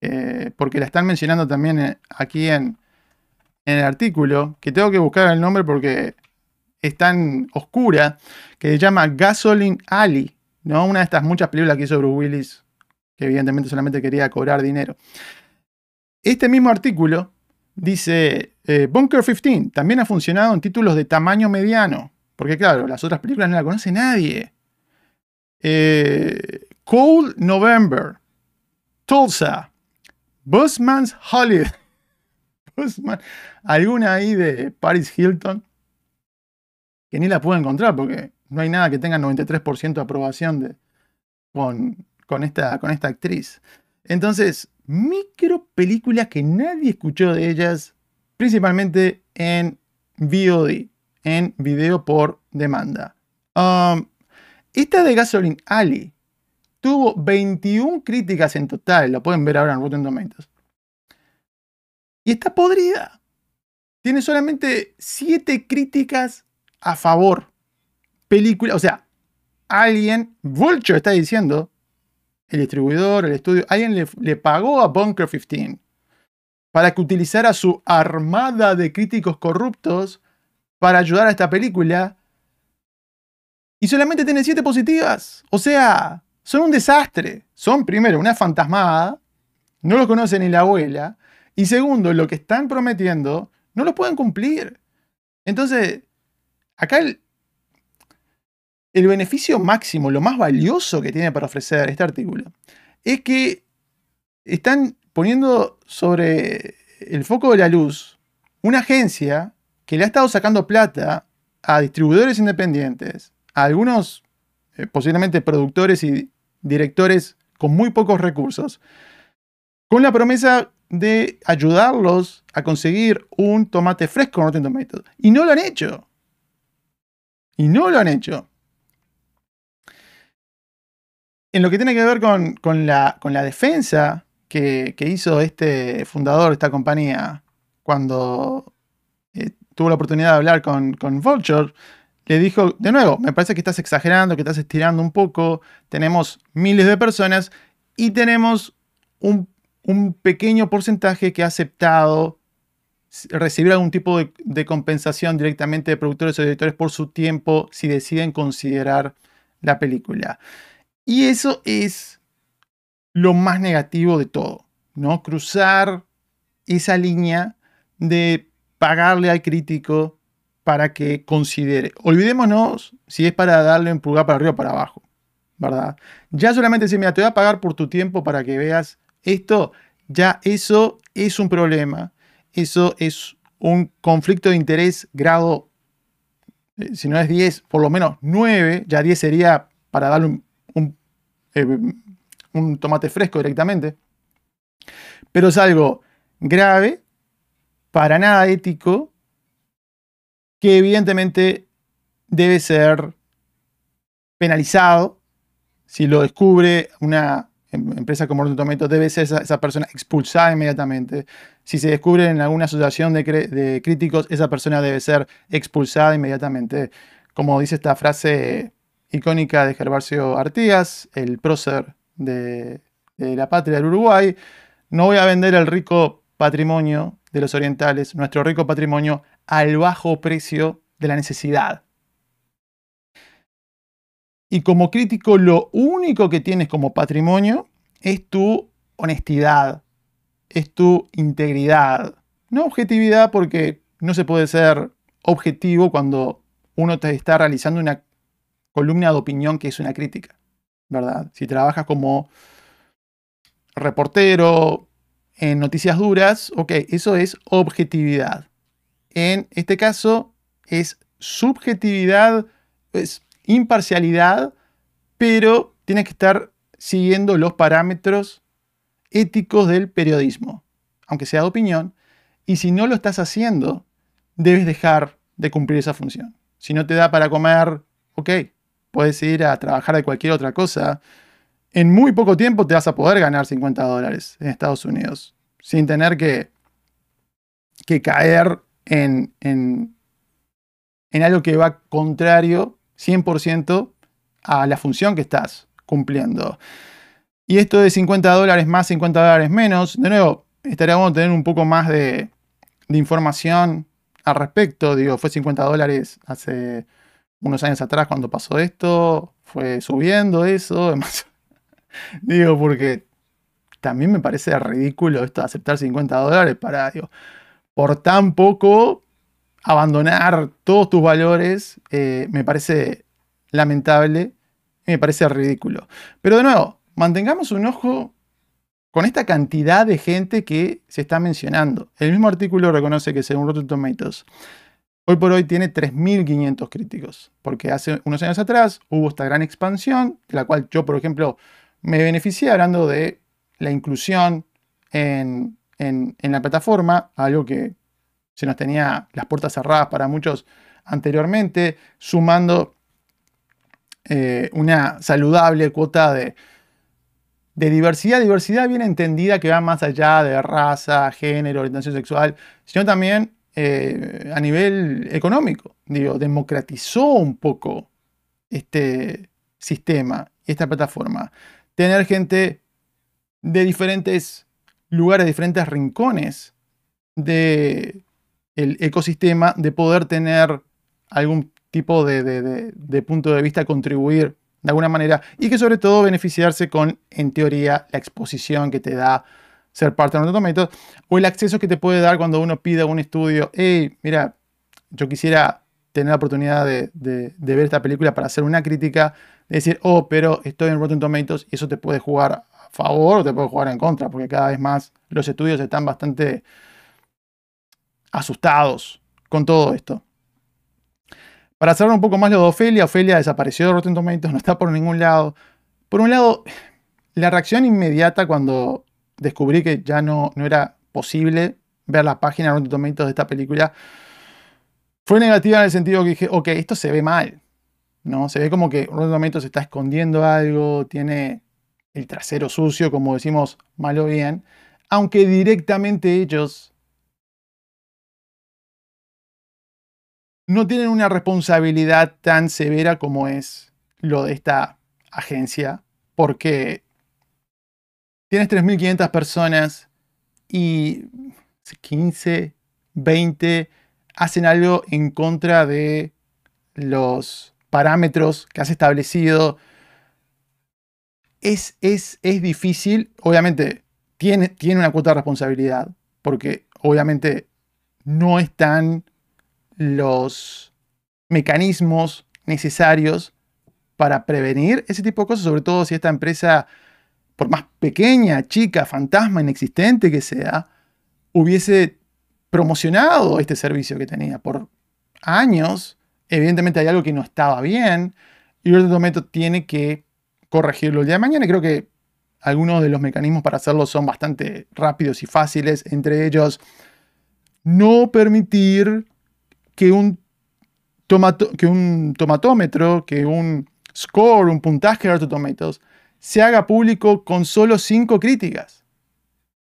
S3: eh, porque la están mencionando también eh, aquí en, en el artículo, que tengo que buscar el nombre porque es tan oscura, que se llama Gasoline Alley, ¿no? Una de estas muchas películas que hizo Bruce Willis, que evidentemente solamente quería cobrar dinero. Este mismo artículo Dice, eh, Bunker 15 también ha funcionado en títulos de tamaño mediano, porque claro, las otras películas no la conoce nadie. Eh, Cold November, Tulsa, Busman's Holiday, Busman, alguna ahí de Paris Hilton, que ni la puedo encontrar porque no hay nada que tenga 93% de aprobación con, con, esta, con esta actriz. Entonces, micro películas que nadie escuchó de ellas, principalmente en VOD, en video por demanda. Um, esta de Gasoline Alley tuvo 21 críticas en total, lo pueden ver ahora en Rotten Tomatoes. Y está podrida. Tiene solamente 7 críticas a favor. Película, o sea, alguien, Vulture está diciendo el distribuidor, el estudio, alguien le, pagó a Bunker 15 para que utilizara su armada de críticos corruptos para ayudar a esta película. Y solamente tiene siete positivas. O sea, son un desastre. Son, primero, una fantasmada. No lo conoce ni la abuela. Y segundo, lo que están prometiendo no lo pueden cumplir. Entonces, acá el, el beneficio máximo, lo más valioso que tiene para ofrecer este artículo, es que están poniendo sobre el foco de la luz una agencia que le ha estado sacando plata a distribuidores independientes, a algunos eh, posiblemente productores y directores con muy pocos recursos, con la promesa de ayudarlos a conseguir un tomate fresco en Rotten Tomatoes. Y no lo han hecho. Y no lo han hecho. En lo que tiene que ver con, la, defensa que, hizo este fundador de esta compañía cuando eh, tuvo la oportunidad de hablar con, con Vulture, le dijo, de nuevo, me parece que estás exagerando, que estás estirando un poco, tenemos miles de personas y tenemos un, pequeño porcentaje que ha aceptado recibir algún tipo de, de, compensación directamente de productores o editores por su tiempo si deciden considerar la película. Y eso es lo más negativo de todo, ¿no? Cruzar esa línea de pagarle al crítico para que considere. Olvidémonos si es para darle un pulgar para arriba o para abajo, ¿verdad? Ya solamente si mira, te voy a pagar por tu tiempo para que veas esto, ya eso es un problema. Eso es un conflicto de interés grado, eh, si no es 10, por lo menos 9, ya 10 sería para darle un, eh, un tomate fresco directamente. Pero es algo grave, para nada ético que evidentemente debe ser penalizado. Si lo descubre una em, empresa como Rotten Tomatoes, debe ser esa, persona expulsada inmediatamente. Si se descubre en alguna asociación de, críticos, esa persona debe ser expulsada inmediatamente. Como dice esta frase icónica de Gervasio Artigas, el prócer de, de la patria del Uruguay, no voy a vender el rico patrimonio de los orientales, nuestro rico patrimonio, al bajo precio de la necesidad. Y como crítico, lo único que tienes como patrimonio es tu honestidad, es tu integridad. No objetividad porque no se puede ser objetivo cuando uno te está realizando una columna de opinión que es una crítica, ¿verdad? Si trabajas como reportero en noticias duras, ok, eso es objetividad. En este caso es subjetividad, es imparcialidad, pero tiene que estar siguiendo los parámetros éticos del periodismo, aunque sea de opinión, y si no lo estás haciendo, debes dejar de cumplir esa función. Si no te da para comer, ok, puedes ir a trabajar de cualquier otra cosa. En muy poco tiempo te vas a poder ganar 50 dólares en Estados Unidos, sin tener que, que caer en, en, algo que va contrario 100% a la función que estás cumpliendo. Y esto de 50 dólares más, 50 dólares menos, de nuevo, estaría bueno tener un poco más de, información al respecto. Digo, fue 50 dólares hace unos años atrás cuando pasó esto, fue subiendo eso. digo, porque también me parece ridículo esto de aceptar 50 dólares para, digo, por tan poco abandonar todos tus valores eh, me parece lamentable, me parece ridículo. Pero de nuevo, mantengamos un ojo con esta cantidad de gente que se está mencionando. El mismo artículo reconoce que según Rotten Tomatoes, hoy por hoy tiene 3.500 críticos, porque hace unos años atrás hubo esta gran expansión, de la cual yo, por ejemplo, me beneficié hablando de la inclusión en en, la plataforma, algo que se nos tenía las puertas cerradas para muchos anteriormente, sumando eh, una saludable cuota de, diversidad, diversidad bien entendida que va más allá de raza, género, orientación sexual, sino también eh, a nivel económico. Digo, democratizó un poco este sistema, esta plataforma. Tener gente de diferentes lugares, diferentes rincones del el ecosistema, de poder tener algún tipo de, punto de vista, contribuir de alguna manera y que sobre todo beneficiarse con, en teoría, la exposición que te da ser parte de un método o el acceso que te puede dar cuando uno pide un estudio, hey, mira, yo quisiera tener la oportunidad de, ver esta película para hacer una crítica, de decir, oh, pero estoy en Rotten Tomatoes y eso te puede jugar favor o te puede jugar en contra, porque cada vez más los estudios están bastante asustados con todo esto. Para cerrar un poco más lo de Ofelia, Ofelia desapareció de Rotten Tomatoes, no está por ningún lado. Por un lado, la reacción inmediata cuando descubrí que ya no, no era posible ver la página de Rotten de esta película fue negativa en el sentido que dije, ok, esto se ve mal. ¿no? Se ve como que Rotten Tomatoes está escondiendo algo, tiene el trasero sucio, como decimos mal o bien, aunque directamente ellos no tienen una responsabilidad tan severa como es lo de esta agencia, porque tienes 3.500 personas y 15, 20 hacen algo en contra de los parámetros que has establecido. Es, es, es difícil, obviamente tiene, tiene una cuota de responsabilidad, porque obviamente no están los mecanismos necesarios para prevenir ese tipo de cosas, sobre todo si esta empresa, por más pequeña, chica, fantasma, inexistente que sea, hubiese promocionado este servicio que tenía por años. Evidentemente hay algo que no estaba bien y este momento tiene que corregirlo el día de mañana. Creo que algunos de los mecanismos para hacerlo son bastante rápidos y fáciles, entre ellos no permitir que un, que un tomatómetro, que un score, un puntaje de Rotten se haga público con solo cinco críticas.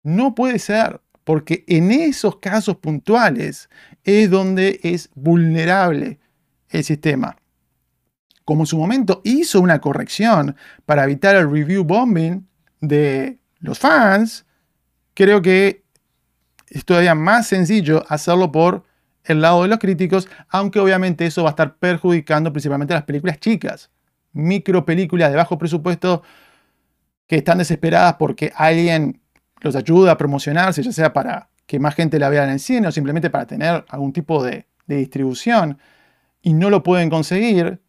S3: No puede ser, porque en esos casos puntuales es donde es vulnerable el sistema. Como en su momento hizo una corrección para evitar el review bombing de los fans, creo que es todavía más sencillo hacerlo por el lado de los críticos, aunque obviamente eso va a estar perjudicando principalmente a las películas chicas, micro películas de bajo presupuesto que están desesperadas porque alguien los ayuda a promocionarse, ya sea para que más gente la vea en el cine o simplemente para tener algún tipo de, de distribución y no lo pueden conseguir,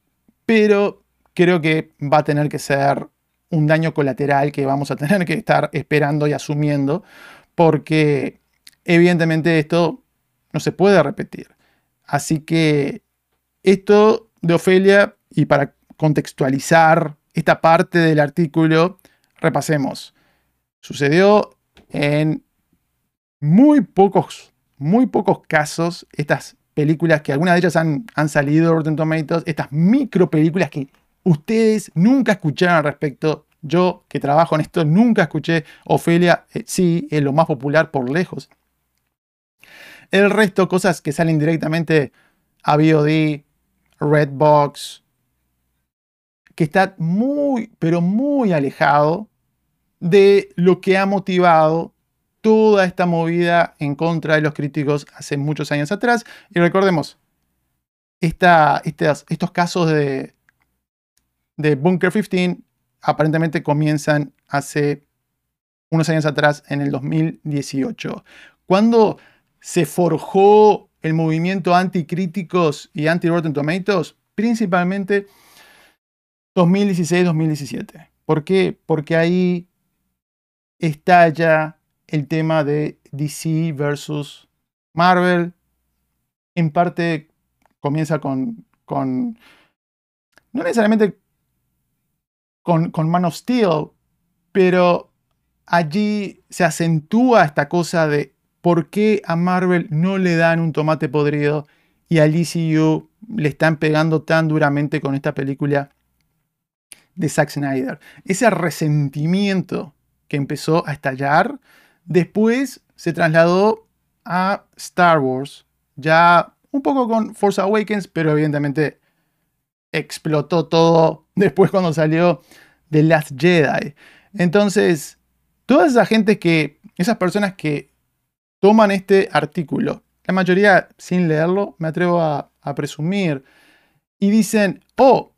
S3: pero creo que va a tener que ser un daño colateral que vamos a tener que estar esperando y asumiendo, porque evidentemente esto no se puede repetir. Así que esto de Ofelia, y para contextualizar esta parte del artículo, repasemos. Sucedió en muy pocos, muy pocos casos estas películas que algunas de ellas han, han salido de Tomatoes, estas micro películas que ustedes nunca escucharon al respecto. Yo que trabajo en esto nunca escuché Ofelia, eh, sí, es lo más popular por lejos. El resto, cosas que salen directamente a VOD, Redbox, que está muy, pero muy alejado de lo que ha motivado toda esta movida en contra de los críticos hace muchos años atrás. Y recordemos, estos casos de, de Bunker 15 aparentemente comienzan hace unos años atrás, en el 2018. Cuando se forjó el movimiento anticríticos y anti-Rotten Tomatoes, principalmente 2016-2017. ¿Por qué? Porque ahí estalla el tema de DC versus Marvel. En parte comienza con, con no necesariamente con, Man of Steel, pero allí se acentúa esta cosa de por qué a Marvel no le dan un tomate podrido y al DCU le están pegando tan duramente con esta película de Zack Snyder. Ese resentimiento que empezó a estallar, después se trasladó a Star Wars, ya un poco con Force Awakens, pero evidentemente explotó todo después cuando salió The Last Jedi. Entonces, toda esa gente que, esas personas que toman este artículo, la mayoría sin leerlo, me atrevo a, presumir, y dicen, oh,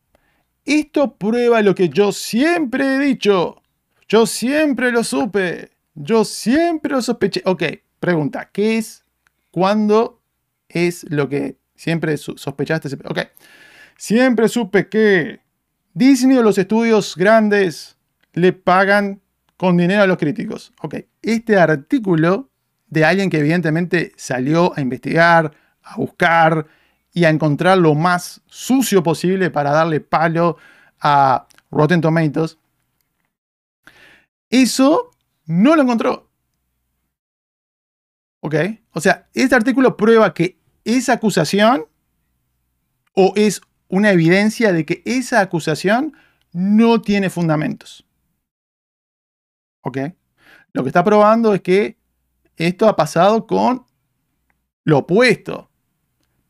S3: esto prueba lo que yo siempre he dicho, yo siempre lo supe, yo siempre lo sospeché. Ok, pregunta, ¿qué es? ¿Cuándo es lo que siempre sospechaste? Ok, siempre supe que Disney o los estudios grandes le pagan con dinero a los críticos. Ok, este artículo de alguien que evidentemente salió a investigar, a buscar y a encontrar lo más sucio posible para darle palo a Rotten Tomatoes. Eso no lo encontró. ¿Ok? O sea, este artículo prueba que esa acusación o es una evidencia de que esa acusación no tiene fundamentos. ¿Ok? Lo que está probando es que esto ha pasado con lo opuesto.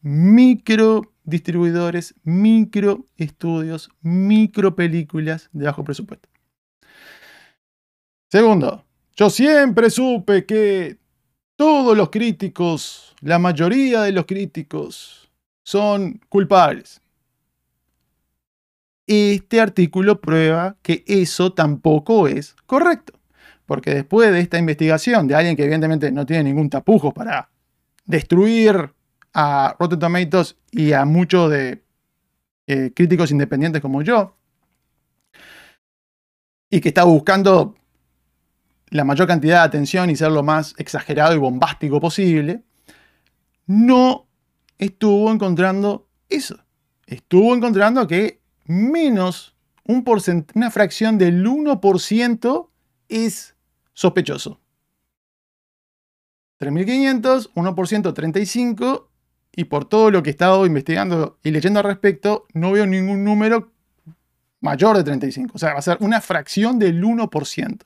S3: Micro distribuidores, micro estudios, micro películas de bajo presupuesto. Segundo, yo siempre supe que todos los críticos, la mayoría de los críticos, son culpables. Este artículo prueba que eso tampoco es correcto. Porque después de esta investigación de alguien que evidentemente no tiene ningún tapujo para destruir a Rotten Tomatoes y a muchos de eh, críticos independientes como yo, y que está buscando la mayor cantidad de atención y ser lo más exagerado y bombástico posible, no estuvo encontrando eso. Estuvo encontrando que menos un una fracción del 1% es sospechoso. 3.500, 1% 35, y por todo lo que he estado investigando y leyendo al respecto, no veo ningún número mayor de 35. O sea, va a ser una fracción del 1%.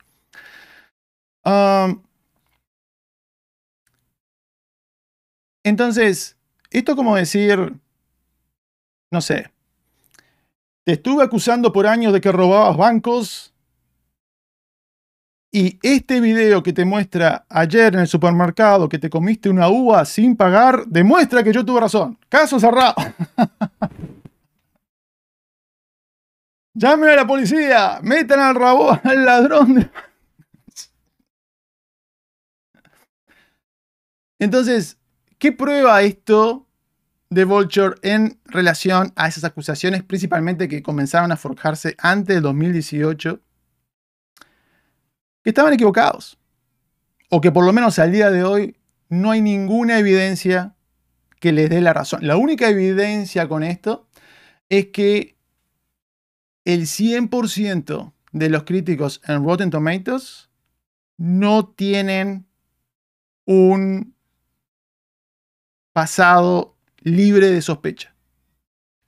S3: entonces, esto como decir, no sé, te estuve acusando por años de que robabas bancos y este video que te muestra ayer en el supermercado que te comiste una uva sin pagar, demuestra que yo tuve razón. Caso cerrado. Llamen a la policía, metan al rabo al ladrón. Entonces, ¿qué prueba esto de Vulture en relación a esas acusaciones, principalmente que comenzaron a forjarse antes del 2018? Que estaban equivocados. O que por lo menos al día de hoy no hay ninguna evidencia que les dé la razón. La única evidencia con esto es que el 100% de los críticos en Rotten Tomatoes no tienen un pasado libre de sospecha.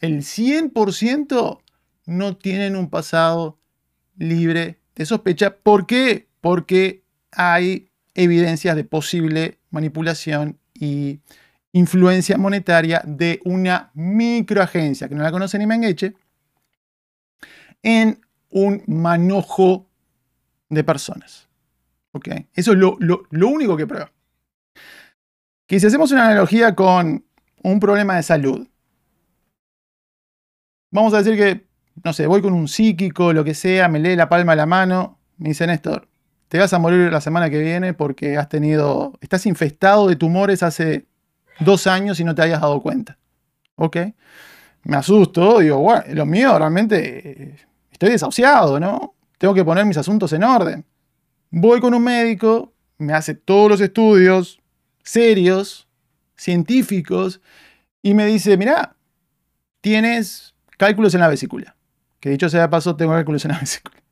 S3: El 100% no tienen un pasado libre de sospecha. ¿Por qué? porque hay evidencias de posible manipulación y influencia monetaria de una microagencia, que no la conoce ni Mengeche, en un manojo de personas. Eso es lo, lo único que prueba. Que si hacemos una analogía con un problema de salud, vamos a decir que, no sé, voy con un psíquico, lo que sea, me lee la palma de la mano, me dice Néstor, te vas a morir la semana que viene porque has tenido, estás infestado de tumores hace dos años y no te hayas dado cuenta. ¿Ok? Me asusto, digo, bueno, lo mío realmente eh, estoy desahuciado, ¿no? Tengo que poner mis asuntos en orden. Voy con un médico, me hace todos los estudios serios, científicos, y me dice, mira, tienes cálculos en la vesícula. Que dicho sea de paso, tengo la vesícula.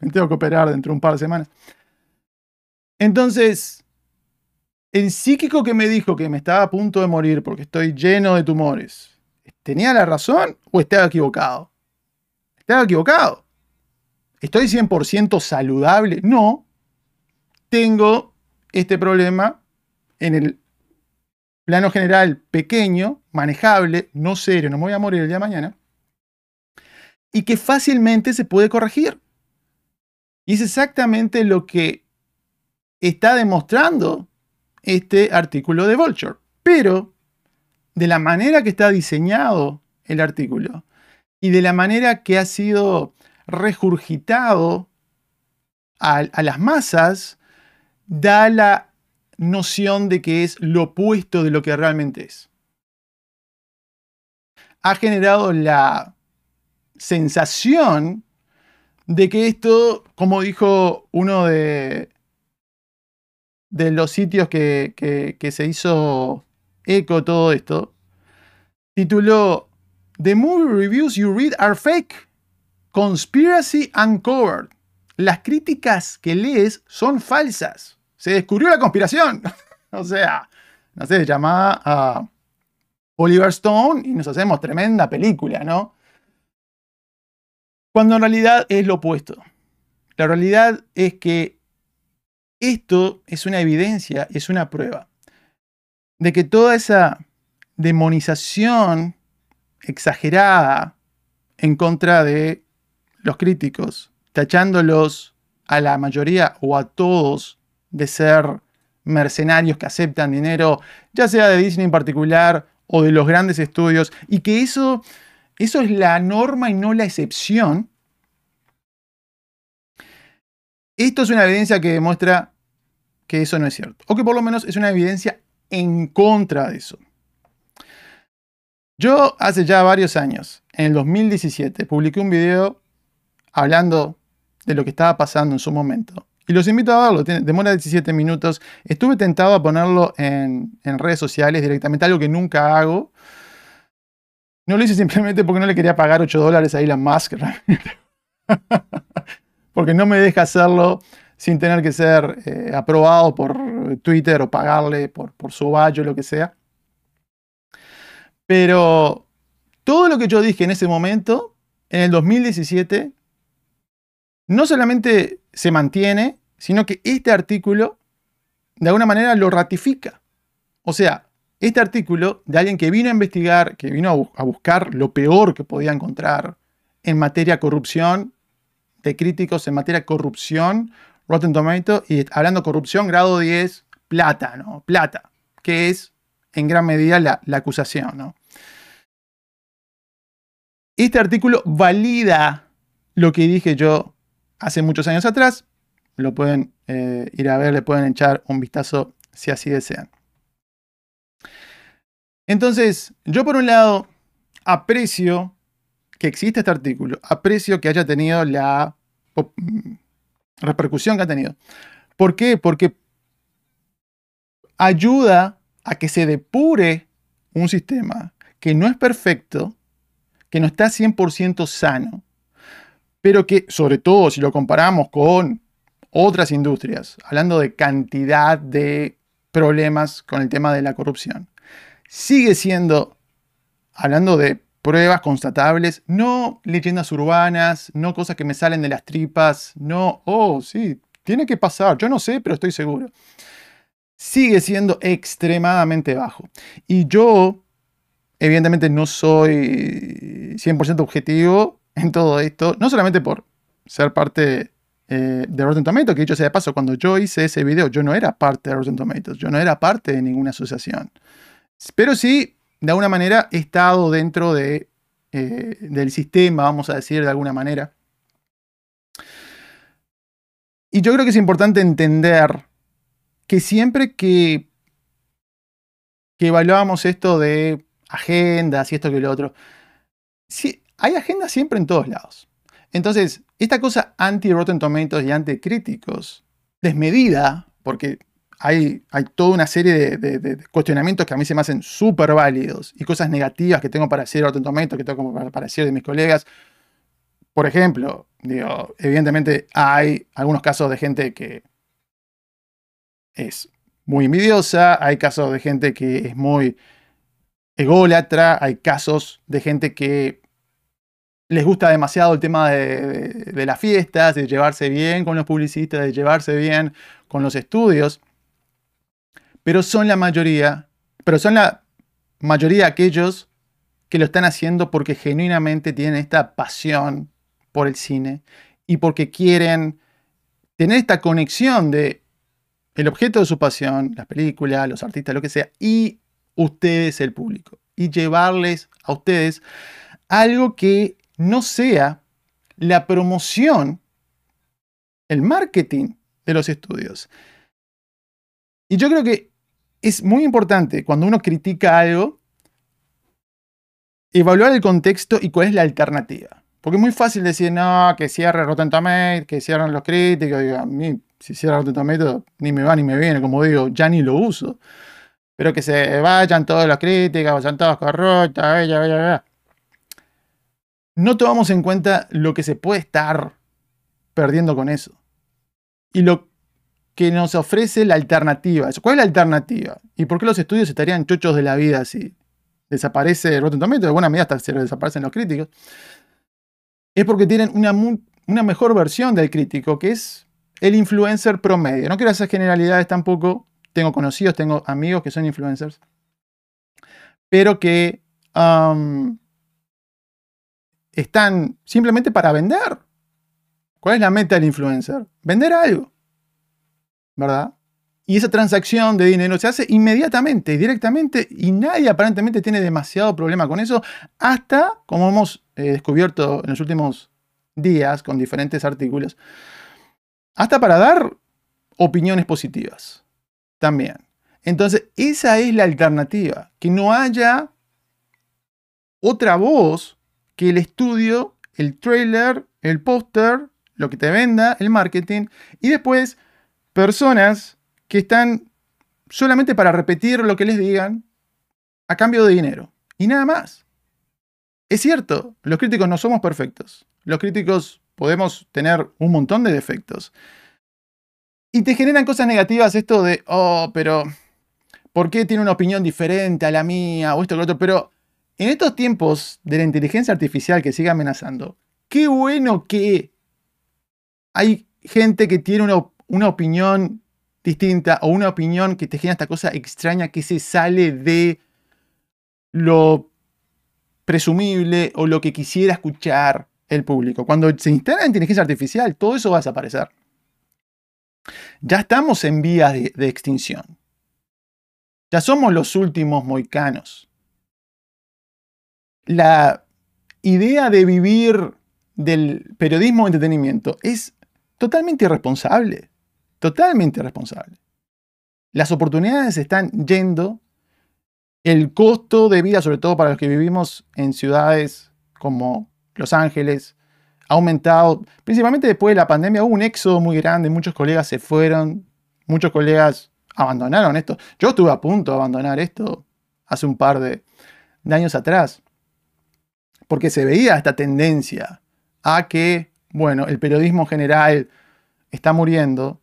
S3: me tengo que operar dentro de un par de semanas. Entonces, el psíquico que me dijo que me estaba a punto de morir porque estoy lleno de tumores, ¿tenía la razón o estaba equivocado? Estaba equivocado. ¿Estoy 100% saludable? No. Tengo este problema en el plano general pequeño, manejable, no serio, no me voy a morir el día de mañana, y que fácilmente se puede corregir. Y es exactamente lo que está demostrando este artículo de Vulture. Pero de la manera que está diseñado el artículo y de la manera que ha sido regurgitado a, a las masas, da la noción de que es lo opuesto de lo que realmente es. Ha generado la sensación de que esto, como dijo uno de, de los sitios que, se hizo eco todo esto, tituló The movie reviews you read are fake. Conspiracy uncovered. Las críticas que lees son falsas. Se descubrió la conspiración. o sea, no sé, llamada a Oliver Stone y nos hacemos tremenda película, ¿no? Cuando en realidad es lo opuesto. La realidad es que esto es una evidencia, es una prueba de que toda esa demonización exagerada en contra de los críticos, tachándolos a la mayoría o a todos de ser mercenarios que aceptan dinero, ya sea de Disney en particular o de los grandes estudios, y que eso, eso es la norma y no la excepción. Esto es una evidencia que demuestra que eso no es cierto, o que por lo menos es una evidencia en contra de eso. Yo hace ya varios años, en el 2017, publiqué un video hablando de lo que estaba pasando en su momento. Y los invito a verlo, demora 17 minutos. Estuve tentado a ponerlo en, redes sociales directamente, algo que nunca hago. No lo hice simplemente porque no le quería pagar 8 dólares a Elon Musk, porque no me deja hacerlo sin tener que ser eh, aprobado por Twitter o pagarle por, por su o lo que sea. Pero todo lo que yo dije en ese momento, en el 2017, no solamente se mantiene, sino que este artículo de alguna manera lo ratifica. O sea, este artículo de alguien que vino a investigar, que vino a, buscar lo peor que podía encontrar en materia corrupción, de críticos en materia corrupción, Rotten Tomato, y hablando corrupción, grado 10, plata, ¿no? Plata, que es en gran medida la, acusación. Este artículo valida lo que dije yo hace muchos años atrás. Lo pueden eh, ir a ver, le pueden echar un vistazo si así desean. Entonces, yo por un lado aprecio que exista este artículo, aprecio que haya tenido la repercusión que ha tenido. ¿Por qué? Porque ayuda a que se depure un sistema que no es perfecto, que no está 100% sano, pero que sobre todo si lo comparamos con otras industrias, hablando de cantidad de problemas con el tema de la corrupción, sigue siendo, hablando de pruebas constatables, no leyendas urbanas, no cosas que me salen de las tripas, no, oh, sí, tiene que pasar, yo no sé, pero estoy seguro. Sigue siendo extremadamente bajo. Y yo Evidentemente no soy 100% objetivo en todo esto, no solamente por ser parte eh, de Rotten Tomatoes, que dicho sea de paso, cuando yo hice ese video, yo no era parte de Rotten Tomatoes, yo no era parte de ninguna asociación. Pero sí, de alguna manera, he estado dentro de, eh, del sistema, vamos a decir de alguna manera. Y yo creo que es importante entender que siempre que, que evaluamos esto de agendas y esto que lo otro. Sí, hay agendas siempre en todos lados. Entonces, esta cosa anti-Rotten Tomatoes y anti-críticos, desmedida, porque hay, toda una serie de, cuestionamientos que a mí se me hacen súper válidos y cosas negativas que tengo para decir de Rotten Tomatoes, que tengo para decir de mis colegas. Por ejemplo, digo, evidentemente hay algunos casos de gente que es muy envidiosa, hay casos de gente que es muy ególatra, hay casos de gente que les gusta demasiado el tema de, las fiestas, de llevarse bien con los publicistas, de llevarse bien con los estudios, pero son la mayoría, pero son la mayoría aquellos que lo están haciendo porque genuinamente tienen esta pasión por el cine y porque quieren tener esta conexión de el objeto de su pasión, las películas, los artistas, lo que sea, y ustedes, el público, y llevarles a ustedes algo que no sea la promoción, el marketing de los estudios. Y yo creo que es muy importante cuando uno critica algo, evaluar el contexto y cuál es la alternativa. Porque es muy fácil decir, no, que cierre Rotten que cierren los críticos. a mí, si cierra Rotten Tomatoes, ni me va ni me viene, como digo, ya ni lo uso. pero que se vayan todos los críticos, vayan todos corruptos, bla, bla, bla. no tomamos en cuenta lo que se puede estar perdiendo con eso. Y lo que nos ofrece la alternativa. ¿Cuál es la alternativa? ¿Y por qué los estudios estarían chochos de la vida si desaparece Rotten Tomatoes? De buena medida hasta se desaparecen los críticos. Es porque tienen una, una mejor versión del crítico, que es el influencer promedio. No quiero hacer generalidades tampoco. Tengo conocidos, tengo amigos que son influencers. Pero que están simplemente para vender. ¿Cuál es la meta del influencer? Vender algo. Y esa transacción de dinero se hace inmediatamente, directamente, y nadie aparentemente tiene demasiado problema con eso, hasta, como hemos eh, descubierto en los últimos días con diferentes artículos, hasta para dar opiniones positivas también. Entonces, esa es la alternativa, que no haya otra voz que el estudio, el trailer, el póster, lo que te venda, el marketing, y después personas que están solamente para repetir lo que les digan a cambio de dinero. Y nada más. Es cierto, los críticos no somos perfectos. Los críticos podemos tener un montón de defectos. Y te generan cosas negativas esto de, oh, pero ¿por qué tiene una opinión diferente a la mía? O esto o lo otro. Pero en estos tiempos de la inteligencia artificial que sigue amenazando, qué bueno que hay gente que tiene una una opinión distinta o una opinión que te genera esta cosa extraña que se sale de lo presumible o lo que quisiera escuchar el público. Cuando se instala la inteligencia artificial, todo eso va a desaparecer. Ya estamos en vías de, de extinción. Ya somos los últimos moicanos. La idea de vivir del periodismo de entretenimiento es totalmente irresponsable. Totalmente responsable. Las oportunidades están yendo. El costo de vida, sobre todo para los que vivimos en ciudades como Los Ángeles, ha aumentado. Principalmente después de la pandemia hubo un éxodo muy grande. Muchos colegas se fueron. Muchos colegas abandonaron esto. Yo estuve a punto de abandonar esto hace un par de, de años atrás. Porque se veía esta tendencia a que, bueno, el periodismo general está muriendo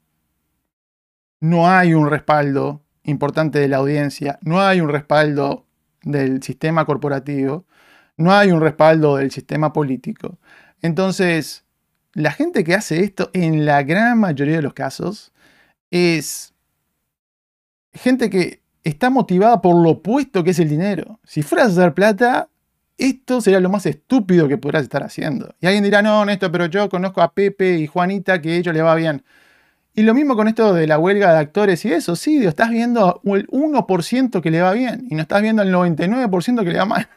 S3: no hay un respaldo importante de la audiencia, no hay un respaldo del sistema corporativo, no hay un respaldo del sistema político. Entonces, la gente que hace esto, en la gran mayoría de los casos, es gente que está motivada por lo opuesto que es el dinero. Si fueras a hacer plata, esto sería lo más estúpido que podrás estar haciendo. Y alguien dirá, no, Néstor, pero yo conozco a Pepe y Juanita que a ellos les va bien. Y lo mismo con esto de la huelga de actores y eso, sí, estás viendo el 1% que le va bien y no estás viendo el 99% que le va mal.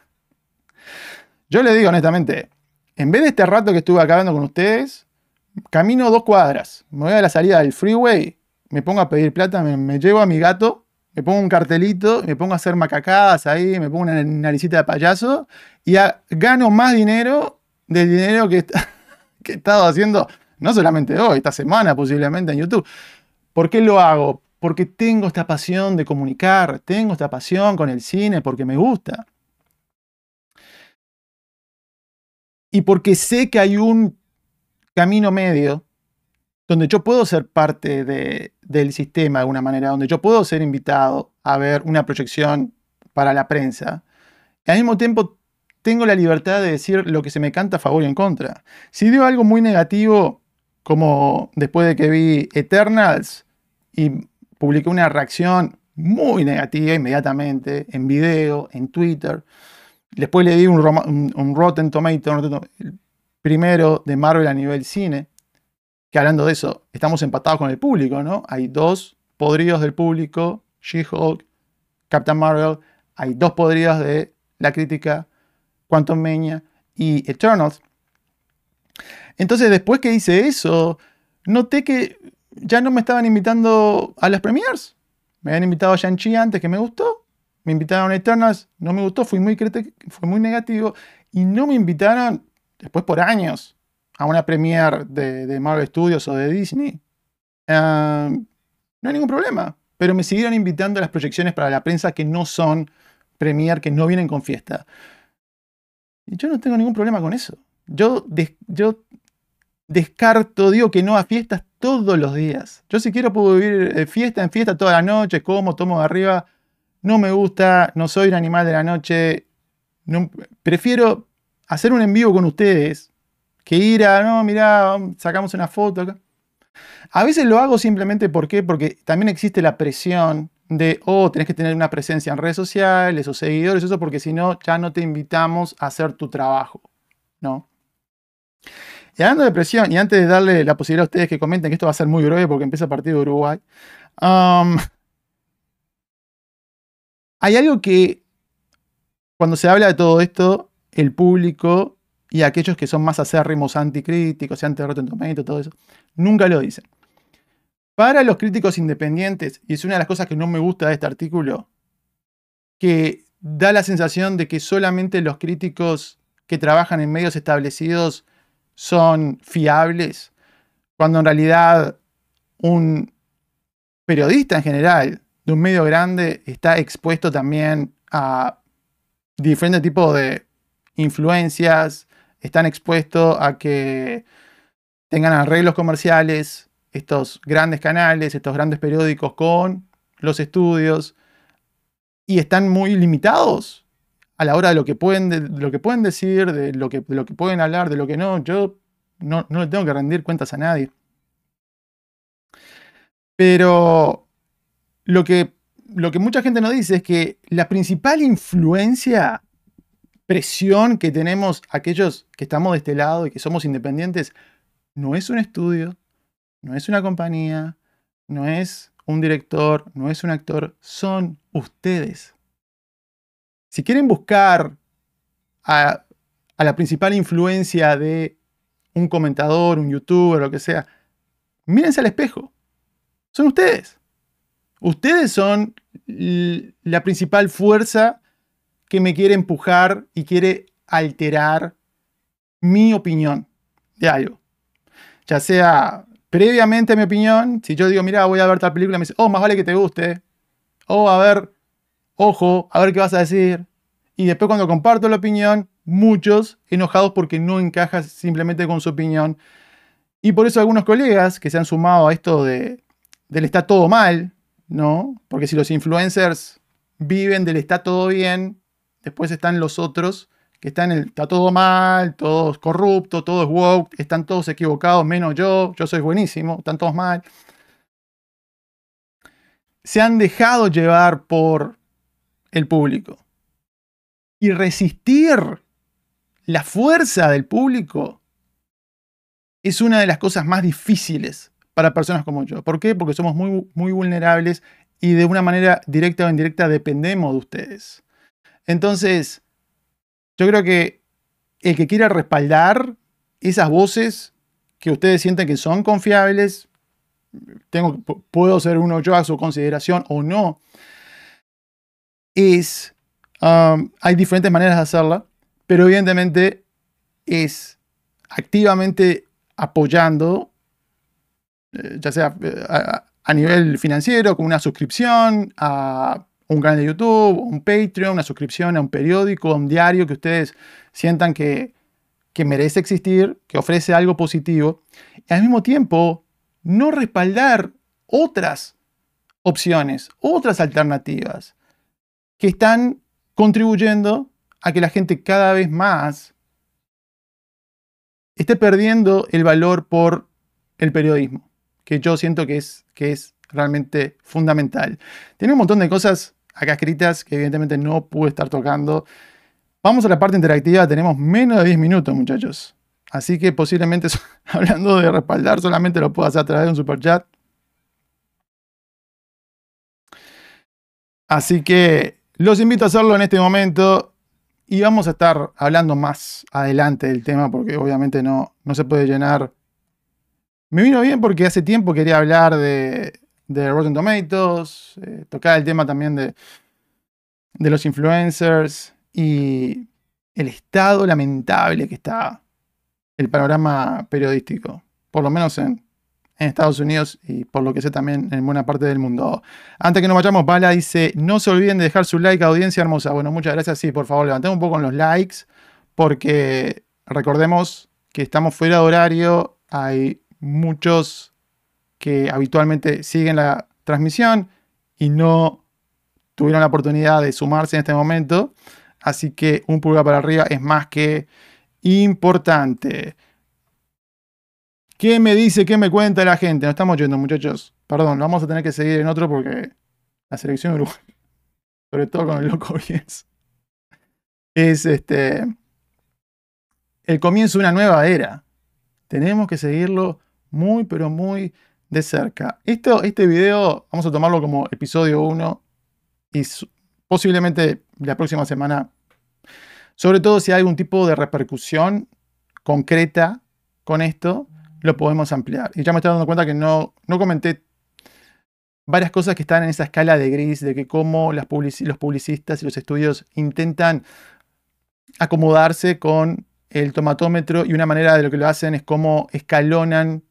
S3: Yo le digo honestamente, en vez de este rato que estuve acá hablando con ustedes, camino dos cuadras, me voy a la salida del freeway, me pongo a pedir plata, me, llevo a mi gato, me pongo un cartelito, me pongo a hacer macacadas ahí, me pongo una naricita de payaso y gano más dinero del dinero que he estado haciendo no solamente hoy, esta semana posiblemente en YouTube. ¿Por qué lo hago? Porque tengo esta pasión de comunicar, tengo esta pasión con el cine, porque me gusta. Y porque sé que hay un camino medio donde yo puedo ser parte del sistema de alguna manera, donde yo puedo ser invitado a ver una proyección para la prensa. Y al mismo tiempo tengo la libertad de decir lo que se me canta a favor y en contra. Si digo algo muy negativo, como después de que vi Eternals y publiqué una reacción muy negativa inmediatamente en video, en Twitter. Después le di un, Rotten Tomato, el primero de Marvel a nivel cine, que hablando de eso, estamos empatados con el público, ¿no? Hay dos podridos del público, She-Hulk, Captain Marvel, hay dos podridos de la crítica, Quantum Mania y Eternals. Entonces, después que hice eso, noté que ya no me estaban invitando a las premiers. Me habían invitado a Shang-Chi antes que me gustó. Me invitaron a Eternals, no me gustó, fui muy, fue muy negativo. Y no me invitaron, después por años, a una premier de, Marvel Studios o de Disney. Ah, no hay ningún problema. pero me siguieron invitando a las proyecciones para la prensa que no son premier, que no vienen con fiesta. Y yo no tengo ningún problema con eso. Yo descarto, digo que no a fiestas todos los días. Yo si quiero puedo vivir de fiesta en fiesta toda la noche, como, tomo de arriba. No me gusta, no soy un animal de la noche. No, prefiero hacer un en vivo con ustedes que ir a, no, mirá, sacamos una foto acá. A veces lo hago simplemente ¿por porque también existe la presión de, oh, tenés que tener una presencia en redes sociales o seguidores, eso porque si no, ya no te invitamos a hacer tu trabajo, ¿no? Y hablando de presión, y antes de darle la posibilidad a ustedes que comenten, que esto va a ser muy breve porque empieza el partido de Uruguay, um, hay algo que cuando se habla de todo esto, el público y aquellos que son más acérrimos anticríticos y anti y todo eso, nunca lo dicen. Para los críticos independientes, y es una de las cosas que no me gusta de este artículo, que da la sensación de que solamente los críticos que trabajan en medios establecidos son fiables, cuando en realidad un periodista en general de un medio grande está expuesto también a diferentes tipos de influencias, están expuestos a que tengan arreglos comerciales, estos grandes canales, estos grandes periódicos con los estudios, y están muy limitados a la hora de lo que pueden, lo que pueden decir, de lo, que, pueden hablar, de lo que no. Yo no, le tengo que rendir cuentas a nadie. Pero lo que, lo que mucha gente no dice es que la principal influencia presión que tenemos aquellos que estamos de este lado y que somos independientes no es un estudio, no es una compañía, no es un director, no es un actor, son ustedes. Si quieren buscar a, la principal influencia de un comentador, un youtuber, lo que sea, mírense al espejo. Son ustedes. Ustedes son la principal fuerza que me quiere empujar y quiere alterar mi opinión de algo. Ya sea previamente a mi opinión, si yo digo, mira, voy a ver tal película, me dice, oh, más vale que te guste. O a ver, ojo, a ver qué vas a decir. Y después cuando comparto la opinión, muchos enojados porque no encajas simplemente con su opinión. Y por eso algunos colegas que se han sumado a esto de, del está todo mal, ¿no? Porque si los influencers viven del está todo bien, Después están los otros que están en el, está todo mal, todo es corrupto, todo es woke, están todos equivocados, menos yo, yo soy buenísimo, están todos mal. Se han dejado llevar por el público. Y resistir la fuerza del público es una de las cosas más difíciles para personas como yo. ¿Por qué? Porque somos muy, muy vulnerables y de una manera directa o indirecta dependemos de ustedes. Entonces, yo creo que el que quiera respaldar esas voces que ustedes sienten que son confiables, tengo, puedo ser uno yo a su consideración o no, es, um, hay diferentes maneras de hacerla, pero evidentemente es activamente apoyando, eh, ya sea eh, a, nivel financiero, con una suscripción, a un canal de YouTube, un Patreon, una suscripción a un periódico, a un diario que ustedes sientan que, que merece existir, que ofrece algo positivo, y al mismo tiempo no respaldar otras opciones, otras alternativas que están contribuyendo a que la gente cada vez más esté perdiendo el valor por el periodismo, que yo siento que es, que es realmente fundamental. Tiene un montón de cosas acá escritas que evidentemente no pude estar tocando. Vamos a la parte interactiva, tenemos menos de 10 minutos muchachos. Así que posiblemente hablando de respaldar solamente lo puedo hacer a través de un super chat. Así que los invito a hacerlo en este momento y vamos a estar hablando más adelante del tema porque obviamente no, no se puede llenar. Me vino bien porque hace tiempo quería hablar de, de Rotten Tomatoes, eh, tocar el tema también de, de los influencers y el estado lamentable que está el panorama periodístico, por lo menos en, en Estados Unidos y por lo que sé también en buena parte del mundo. Antes que nos vayamos, Bala dice, no se olviden de dejar su like, audiencia hermosa. Bueno, muchas gracias. Sí, por favor, levantemos un poco los likes, porque recordemos que estamos fuera de horario. Hay muchos que habitualmente siguen la transmisión y no tuvieron la oportunidad de sumarse en este momento. Así que un pulgar para arriba es más que importante. ¿Qué me dice, qué me cuenta la gente? No estamos yendo, muchachos. Perdón, vamos a tener que seguir en otro porque la selección de Uruguay, sobre todo con el loco es, es este, el comienzo de una nueva era. Tenemos que seguirlo muy, pero muy de cerca. Esto, este video vamos a tomarlo como episodio 1 y posiblemente la próxima semana, sobre todo si hay algún tipo de repercusión concreta con esto, lo podemos ampliar. Y ya me estoy dando cuenta que no, no comenté varias cosas que están en esa escala de gris, de que cómo las los publicistas y los estudios intentan acomodarse con el tomatómetro y una manera de lo que lo hacen es cómo escalonan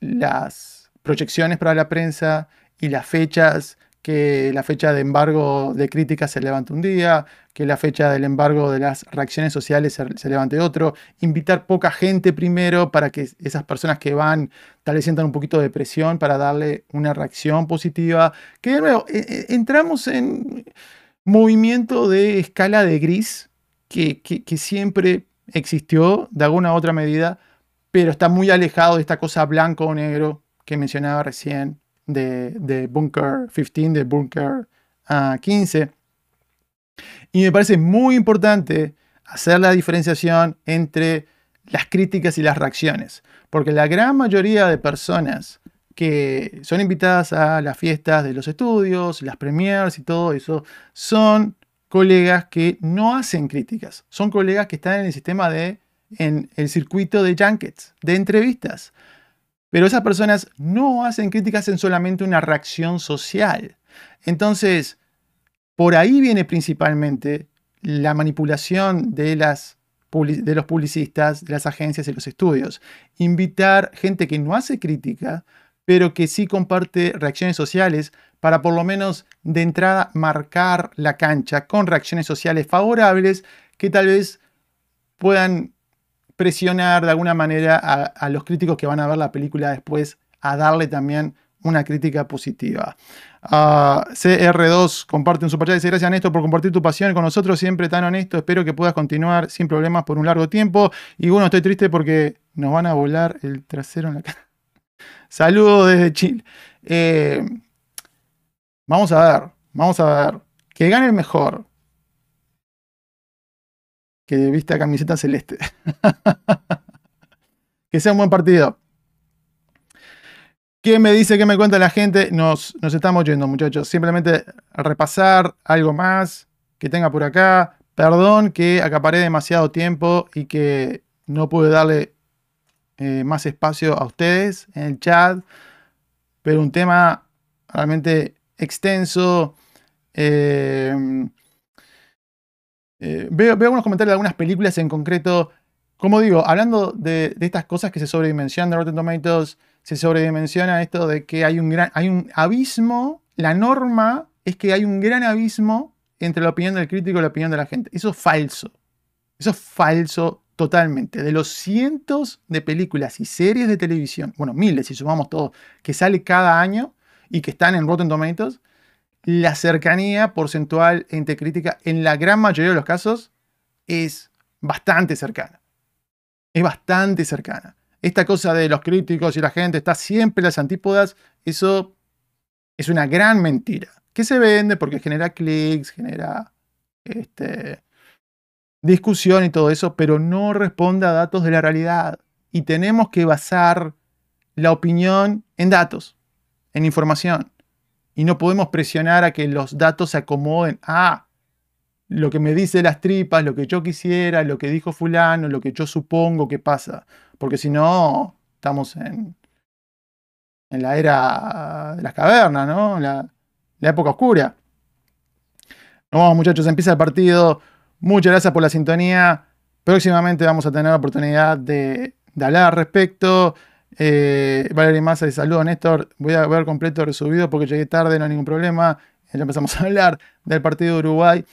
S3: las proyecciones para la prensa y las fechas que la fecha de embargo de críticas se levante un día, que la fecha del embargo de las reacciones sociales se, levante otro, invitar poca gente primero para que esas personas que van tal vez sientan un poquito de presión para darle una reacción positiva, que de nuevo, e, e, entramos en movimiento de escala de gris que, que siempre existió de alguna u otra medida, pero está muy alejado de esta cosa blanco o negro que mencionaba recién de, Bunker 15, de Bunker 15. Ah, y me parece muy importante hacer la diferenciación entre las críticas y las reacciones, porque la gran mayoría de personas que son invitadas a las fiestas de los estudios, las premiers y todo eso, son colegas que no hacen críticas, son colegas que están en el sistema de, en el circuito de junkets, de entrevistas. Pero esas personas no hacen críticas en solamente una reacción social. Entonces, por ahí viene principalmente la manipulación de, de los publicistas, de las agencias y los estudios. Invitar gente que no hace crítica, pero que sí comparte reacciones sociales para por lo menos de entrada marcar la cancha con reacciones sociales favorables que tal vez puedan presionar de alguna manera a, los críticos que van a ver la película después a darle también una crítica positiva. Ah, CR2 comparte un superchat y dice gracias Néstor por compartir tu pasión con nosotros, siempre tan honesto, espero que puedas continuar sin problemas por un largo tiempo. Y bueno, estoy triste porque nos van a volar el trasero en la cara. Saludos desde Chile. Eh, vamos a ver, vamos a ver. Que gane el mejor que vista camiseta celeste. que sea un buen partido. ¿Qué me dice, qué me cuenta la gente? Nos, nos estamos yendo, muchachos. Simplemente repasar algo más que tenga por acá. Perdón que acaparé demasiado tiempo y que no pude darle eh, más espacio a ustedes en el chat. Pero un tema realmente extenso. Eh, eh, veo, algunos comentarios de algunas películas en concreto. Como digo, hablando de, estas cosas que se sobredimensionan de Rotten Tomatoes, se sobredimensiona esto de que hay un gran hay un abismo. La norma es que hay un gran abismo entre la opinión del crítico y la opinión de la gente. Eso es falso. Eso es falso totalmente. De los cientos de películas y series de televisión, bueno, miles si sumamos todo, que sale cada año y que están en Rotten Tomatoes, la cercanía porcentual entre crítica en la gran mayoría de los casos es bastante cercana. Es bastante cercana. Esta cosa de los críticos y la gente está siempre en las antípodas, eso es una gran mentira. Que se vende porque genera clics, genera este, discusión y todo eso, pero no responde a datos de la realidad. Y tenemos que basar la opinión en datos, en información y no podemos presionar a que los datos se acomoden a lo que me dice las tripas, lo que yo quisiera, lo que dijo fulano, lo que yo supongo que pasa. Porque si no, estamos en, en la era de las cavernas, ¿no? La, la época oscura. Nos vamos muchachos, empieza el partido. Muchas gracias por la sintonía. Próximamente vamos a tener la oportunidad de, de hablar al respecto. Eh, Valeria Massa dice, saludos Néstor, voy a ver completo resubido porque llegué tarde, no hay ningún problema. Ya empezamos a hablar del partido de Uruguay.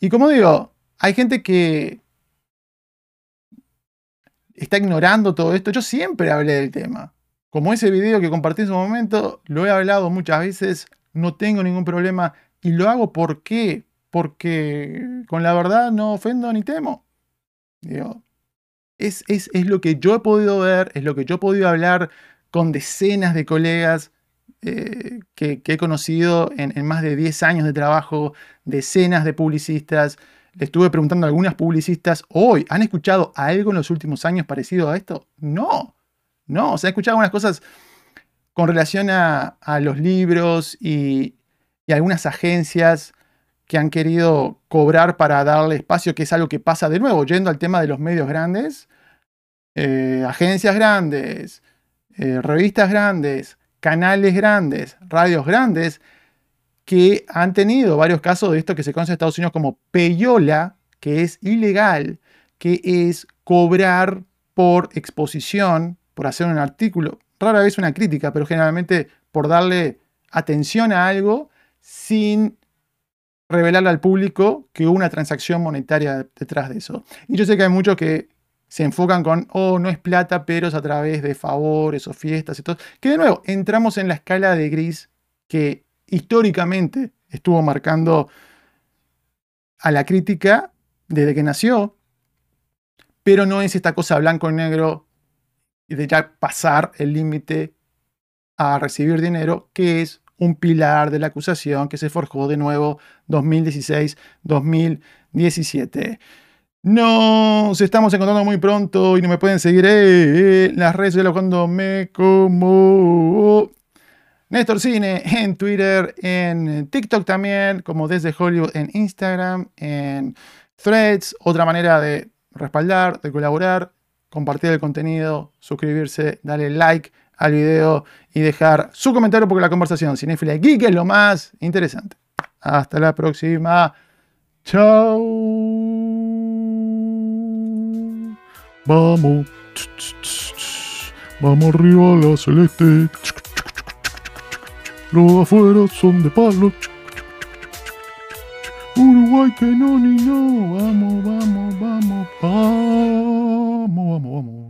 S3: Y como digo, hay gente que está ignorando todo esto. Yo siempre hablé del tema. Como ese video que compartí en su momento, lo he hablado muchas veces, no tengo ningún problema y lo hago ¿por qué? Porque con la verdad no ofendo ni temo. Digo, es, es, lo que yo he podido ver, es lo que yo he podido hablar con decenas de colegas eh, que, he conocido en, más de 10 años de trabajo, decenas de publicistas. Le estuve preguntando a algunas publicistas hoy, ¿han escuchado algo en los últimos años parecido a esto? No, no, o sea, he escuchado algunas cosas con relación a, los libros y, algunas agencias que han querido cobrar para darle espacio, que es algo que pasa de nuevo, yendo al tema de los medios grandes, eh, agencias grandes, eh, revistas grandes, canales grandes, radios grandes, que han tenido varios casos de esto que se conoce en Estados Unidos como peyola, que es ilegal, que es cobrar por exposición, por hacer un artículo, rara vez una crítica, pero generalmente por darle atención a algo sin revelarle al público que hubo una transacción monetaria detrás de eso. Y yo sé que hay muchos que se enfocan con, oh, no es plata, pero es a través de favores o fiestas y todo. Que de nuevo, entramos en la escala de gris que históricamente estuvo marcando a la crítica desde que nació, pero no es esta cosa blanco y negro de ya pasar el límite a recibir dinero, que es un pilar de la acusación que se forjó de nuevo 2016-2017. Nos estamos encontrando muy pronto y no me pueden seguir las redes sociales cuando me como Néstor Cine en Twitter, en TikTok también, como desde Hollywood en Instagram, en Threads, otra manera de respaldar, de colaborar, compartir el contenido, suscribirse, darle like al video y dejar su comentario porque la conversación cinéfila geek es lo más interesante. Hasta la próxima. Chao.
S4: Vamos. Vamos arriba a la celeste. Los afuera son de palo. Uruguay que no ni no. Vamos, vamos. Vamos, vamos, vamos.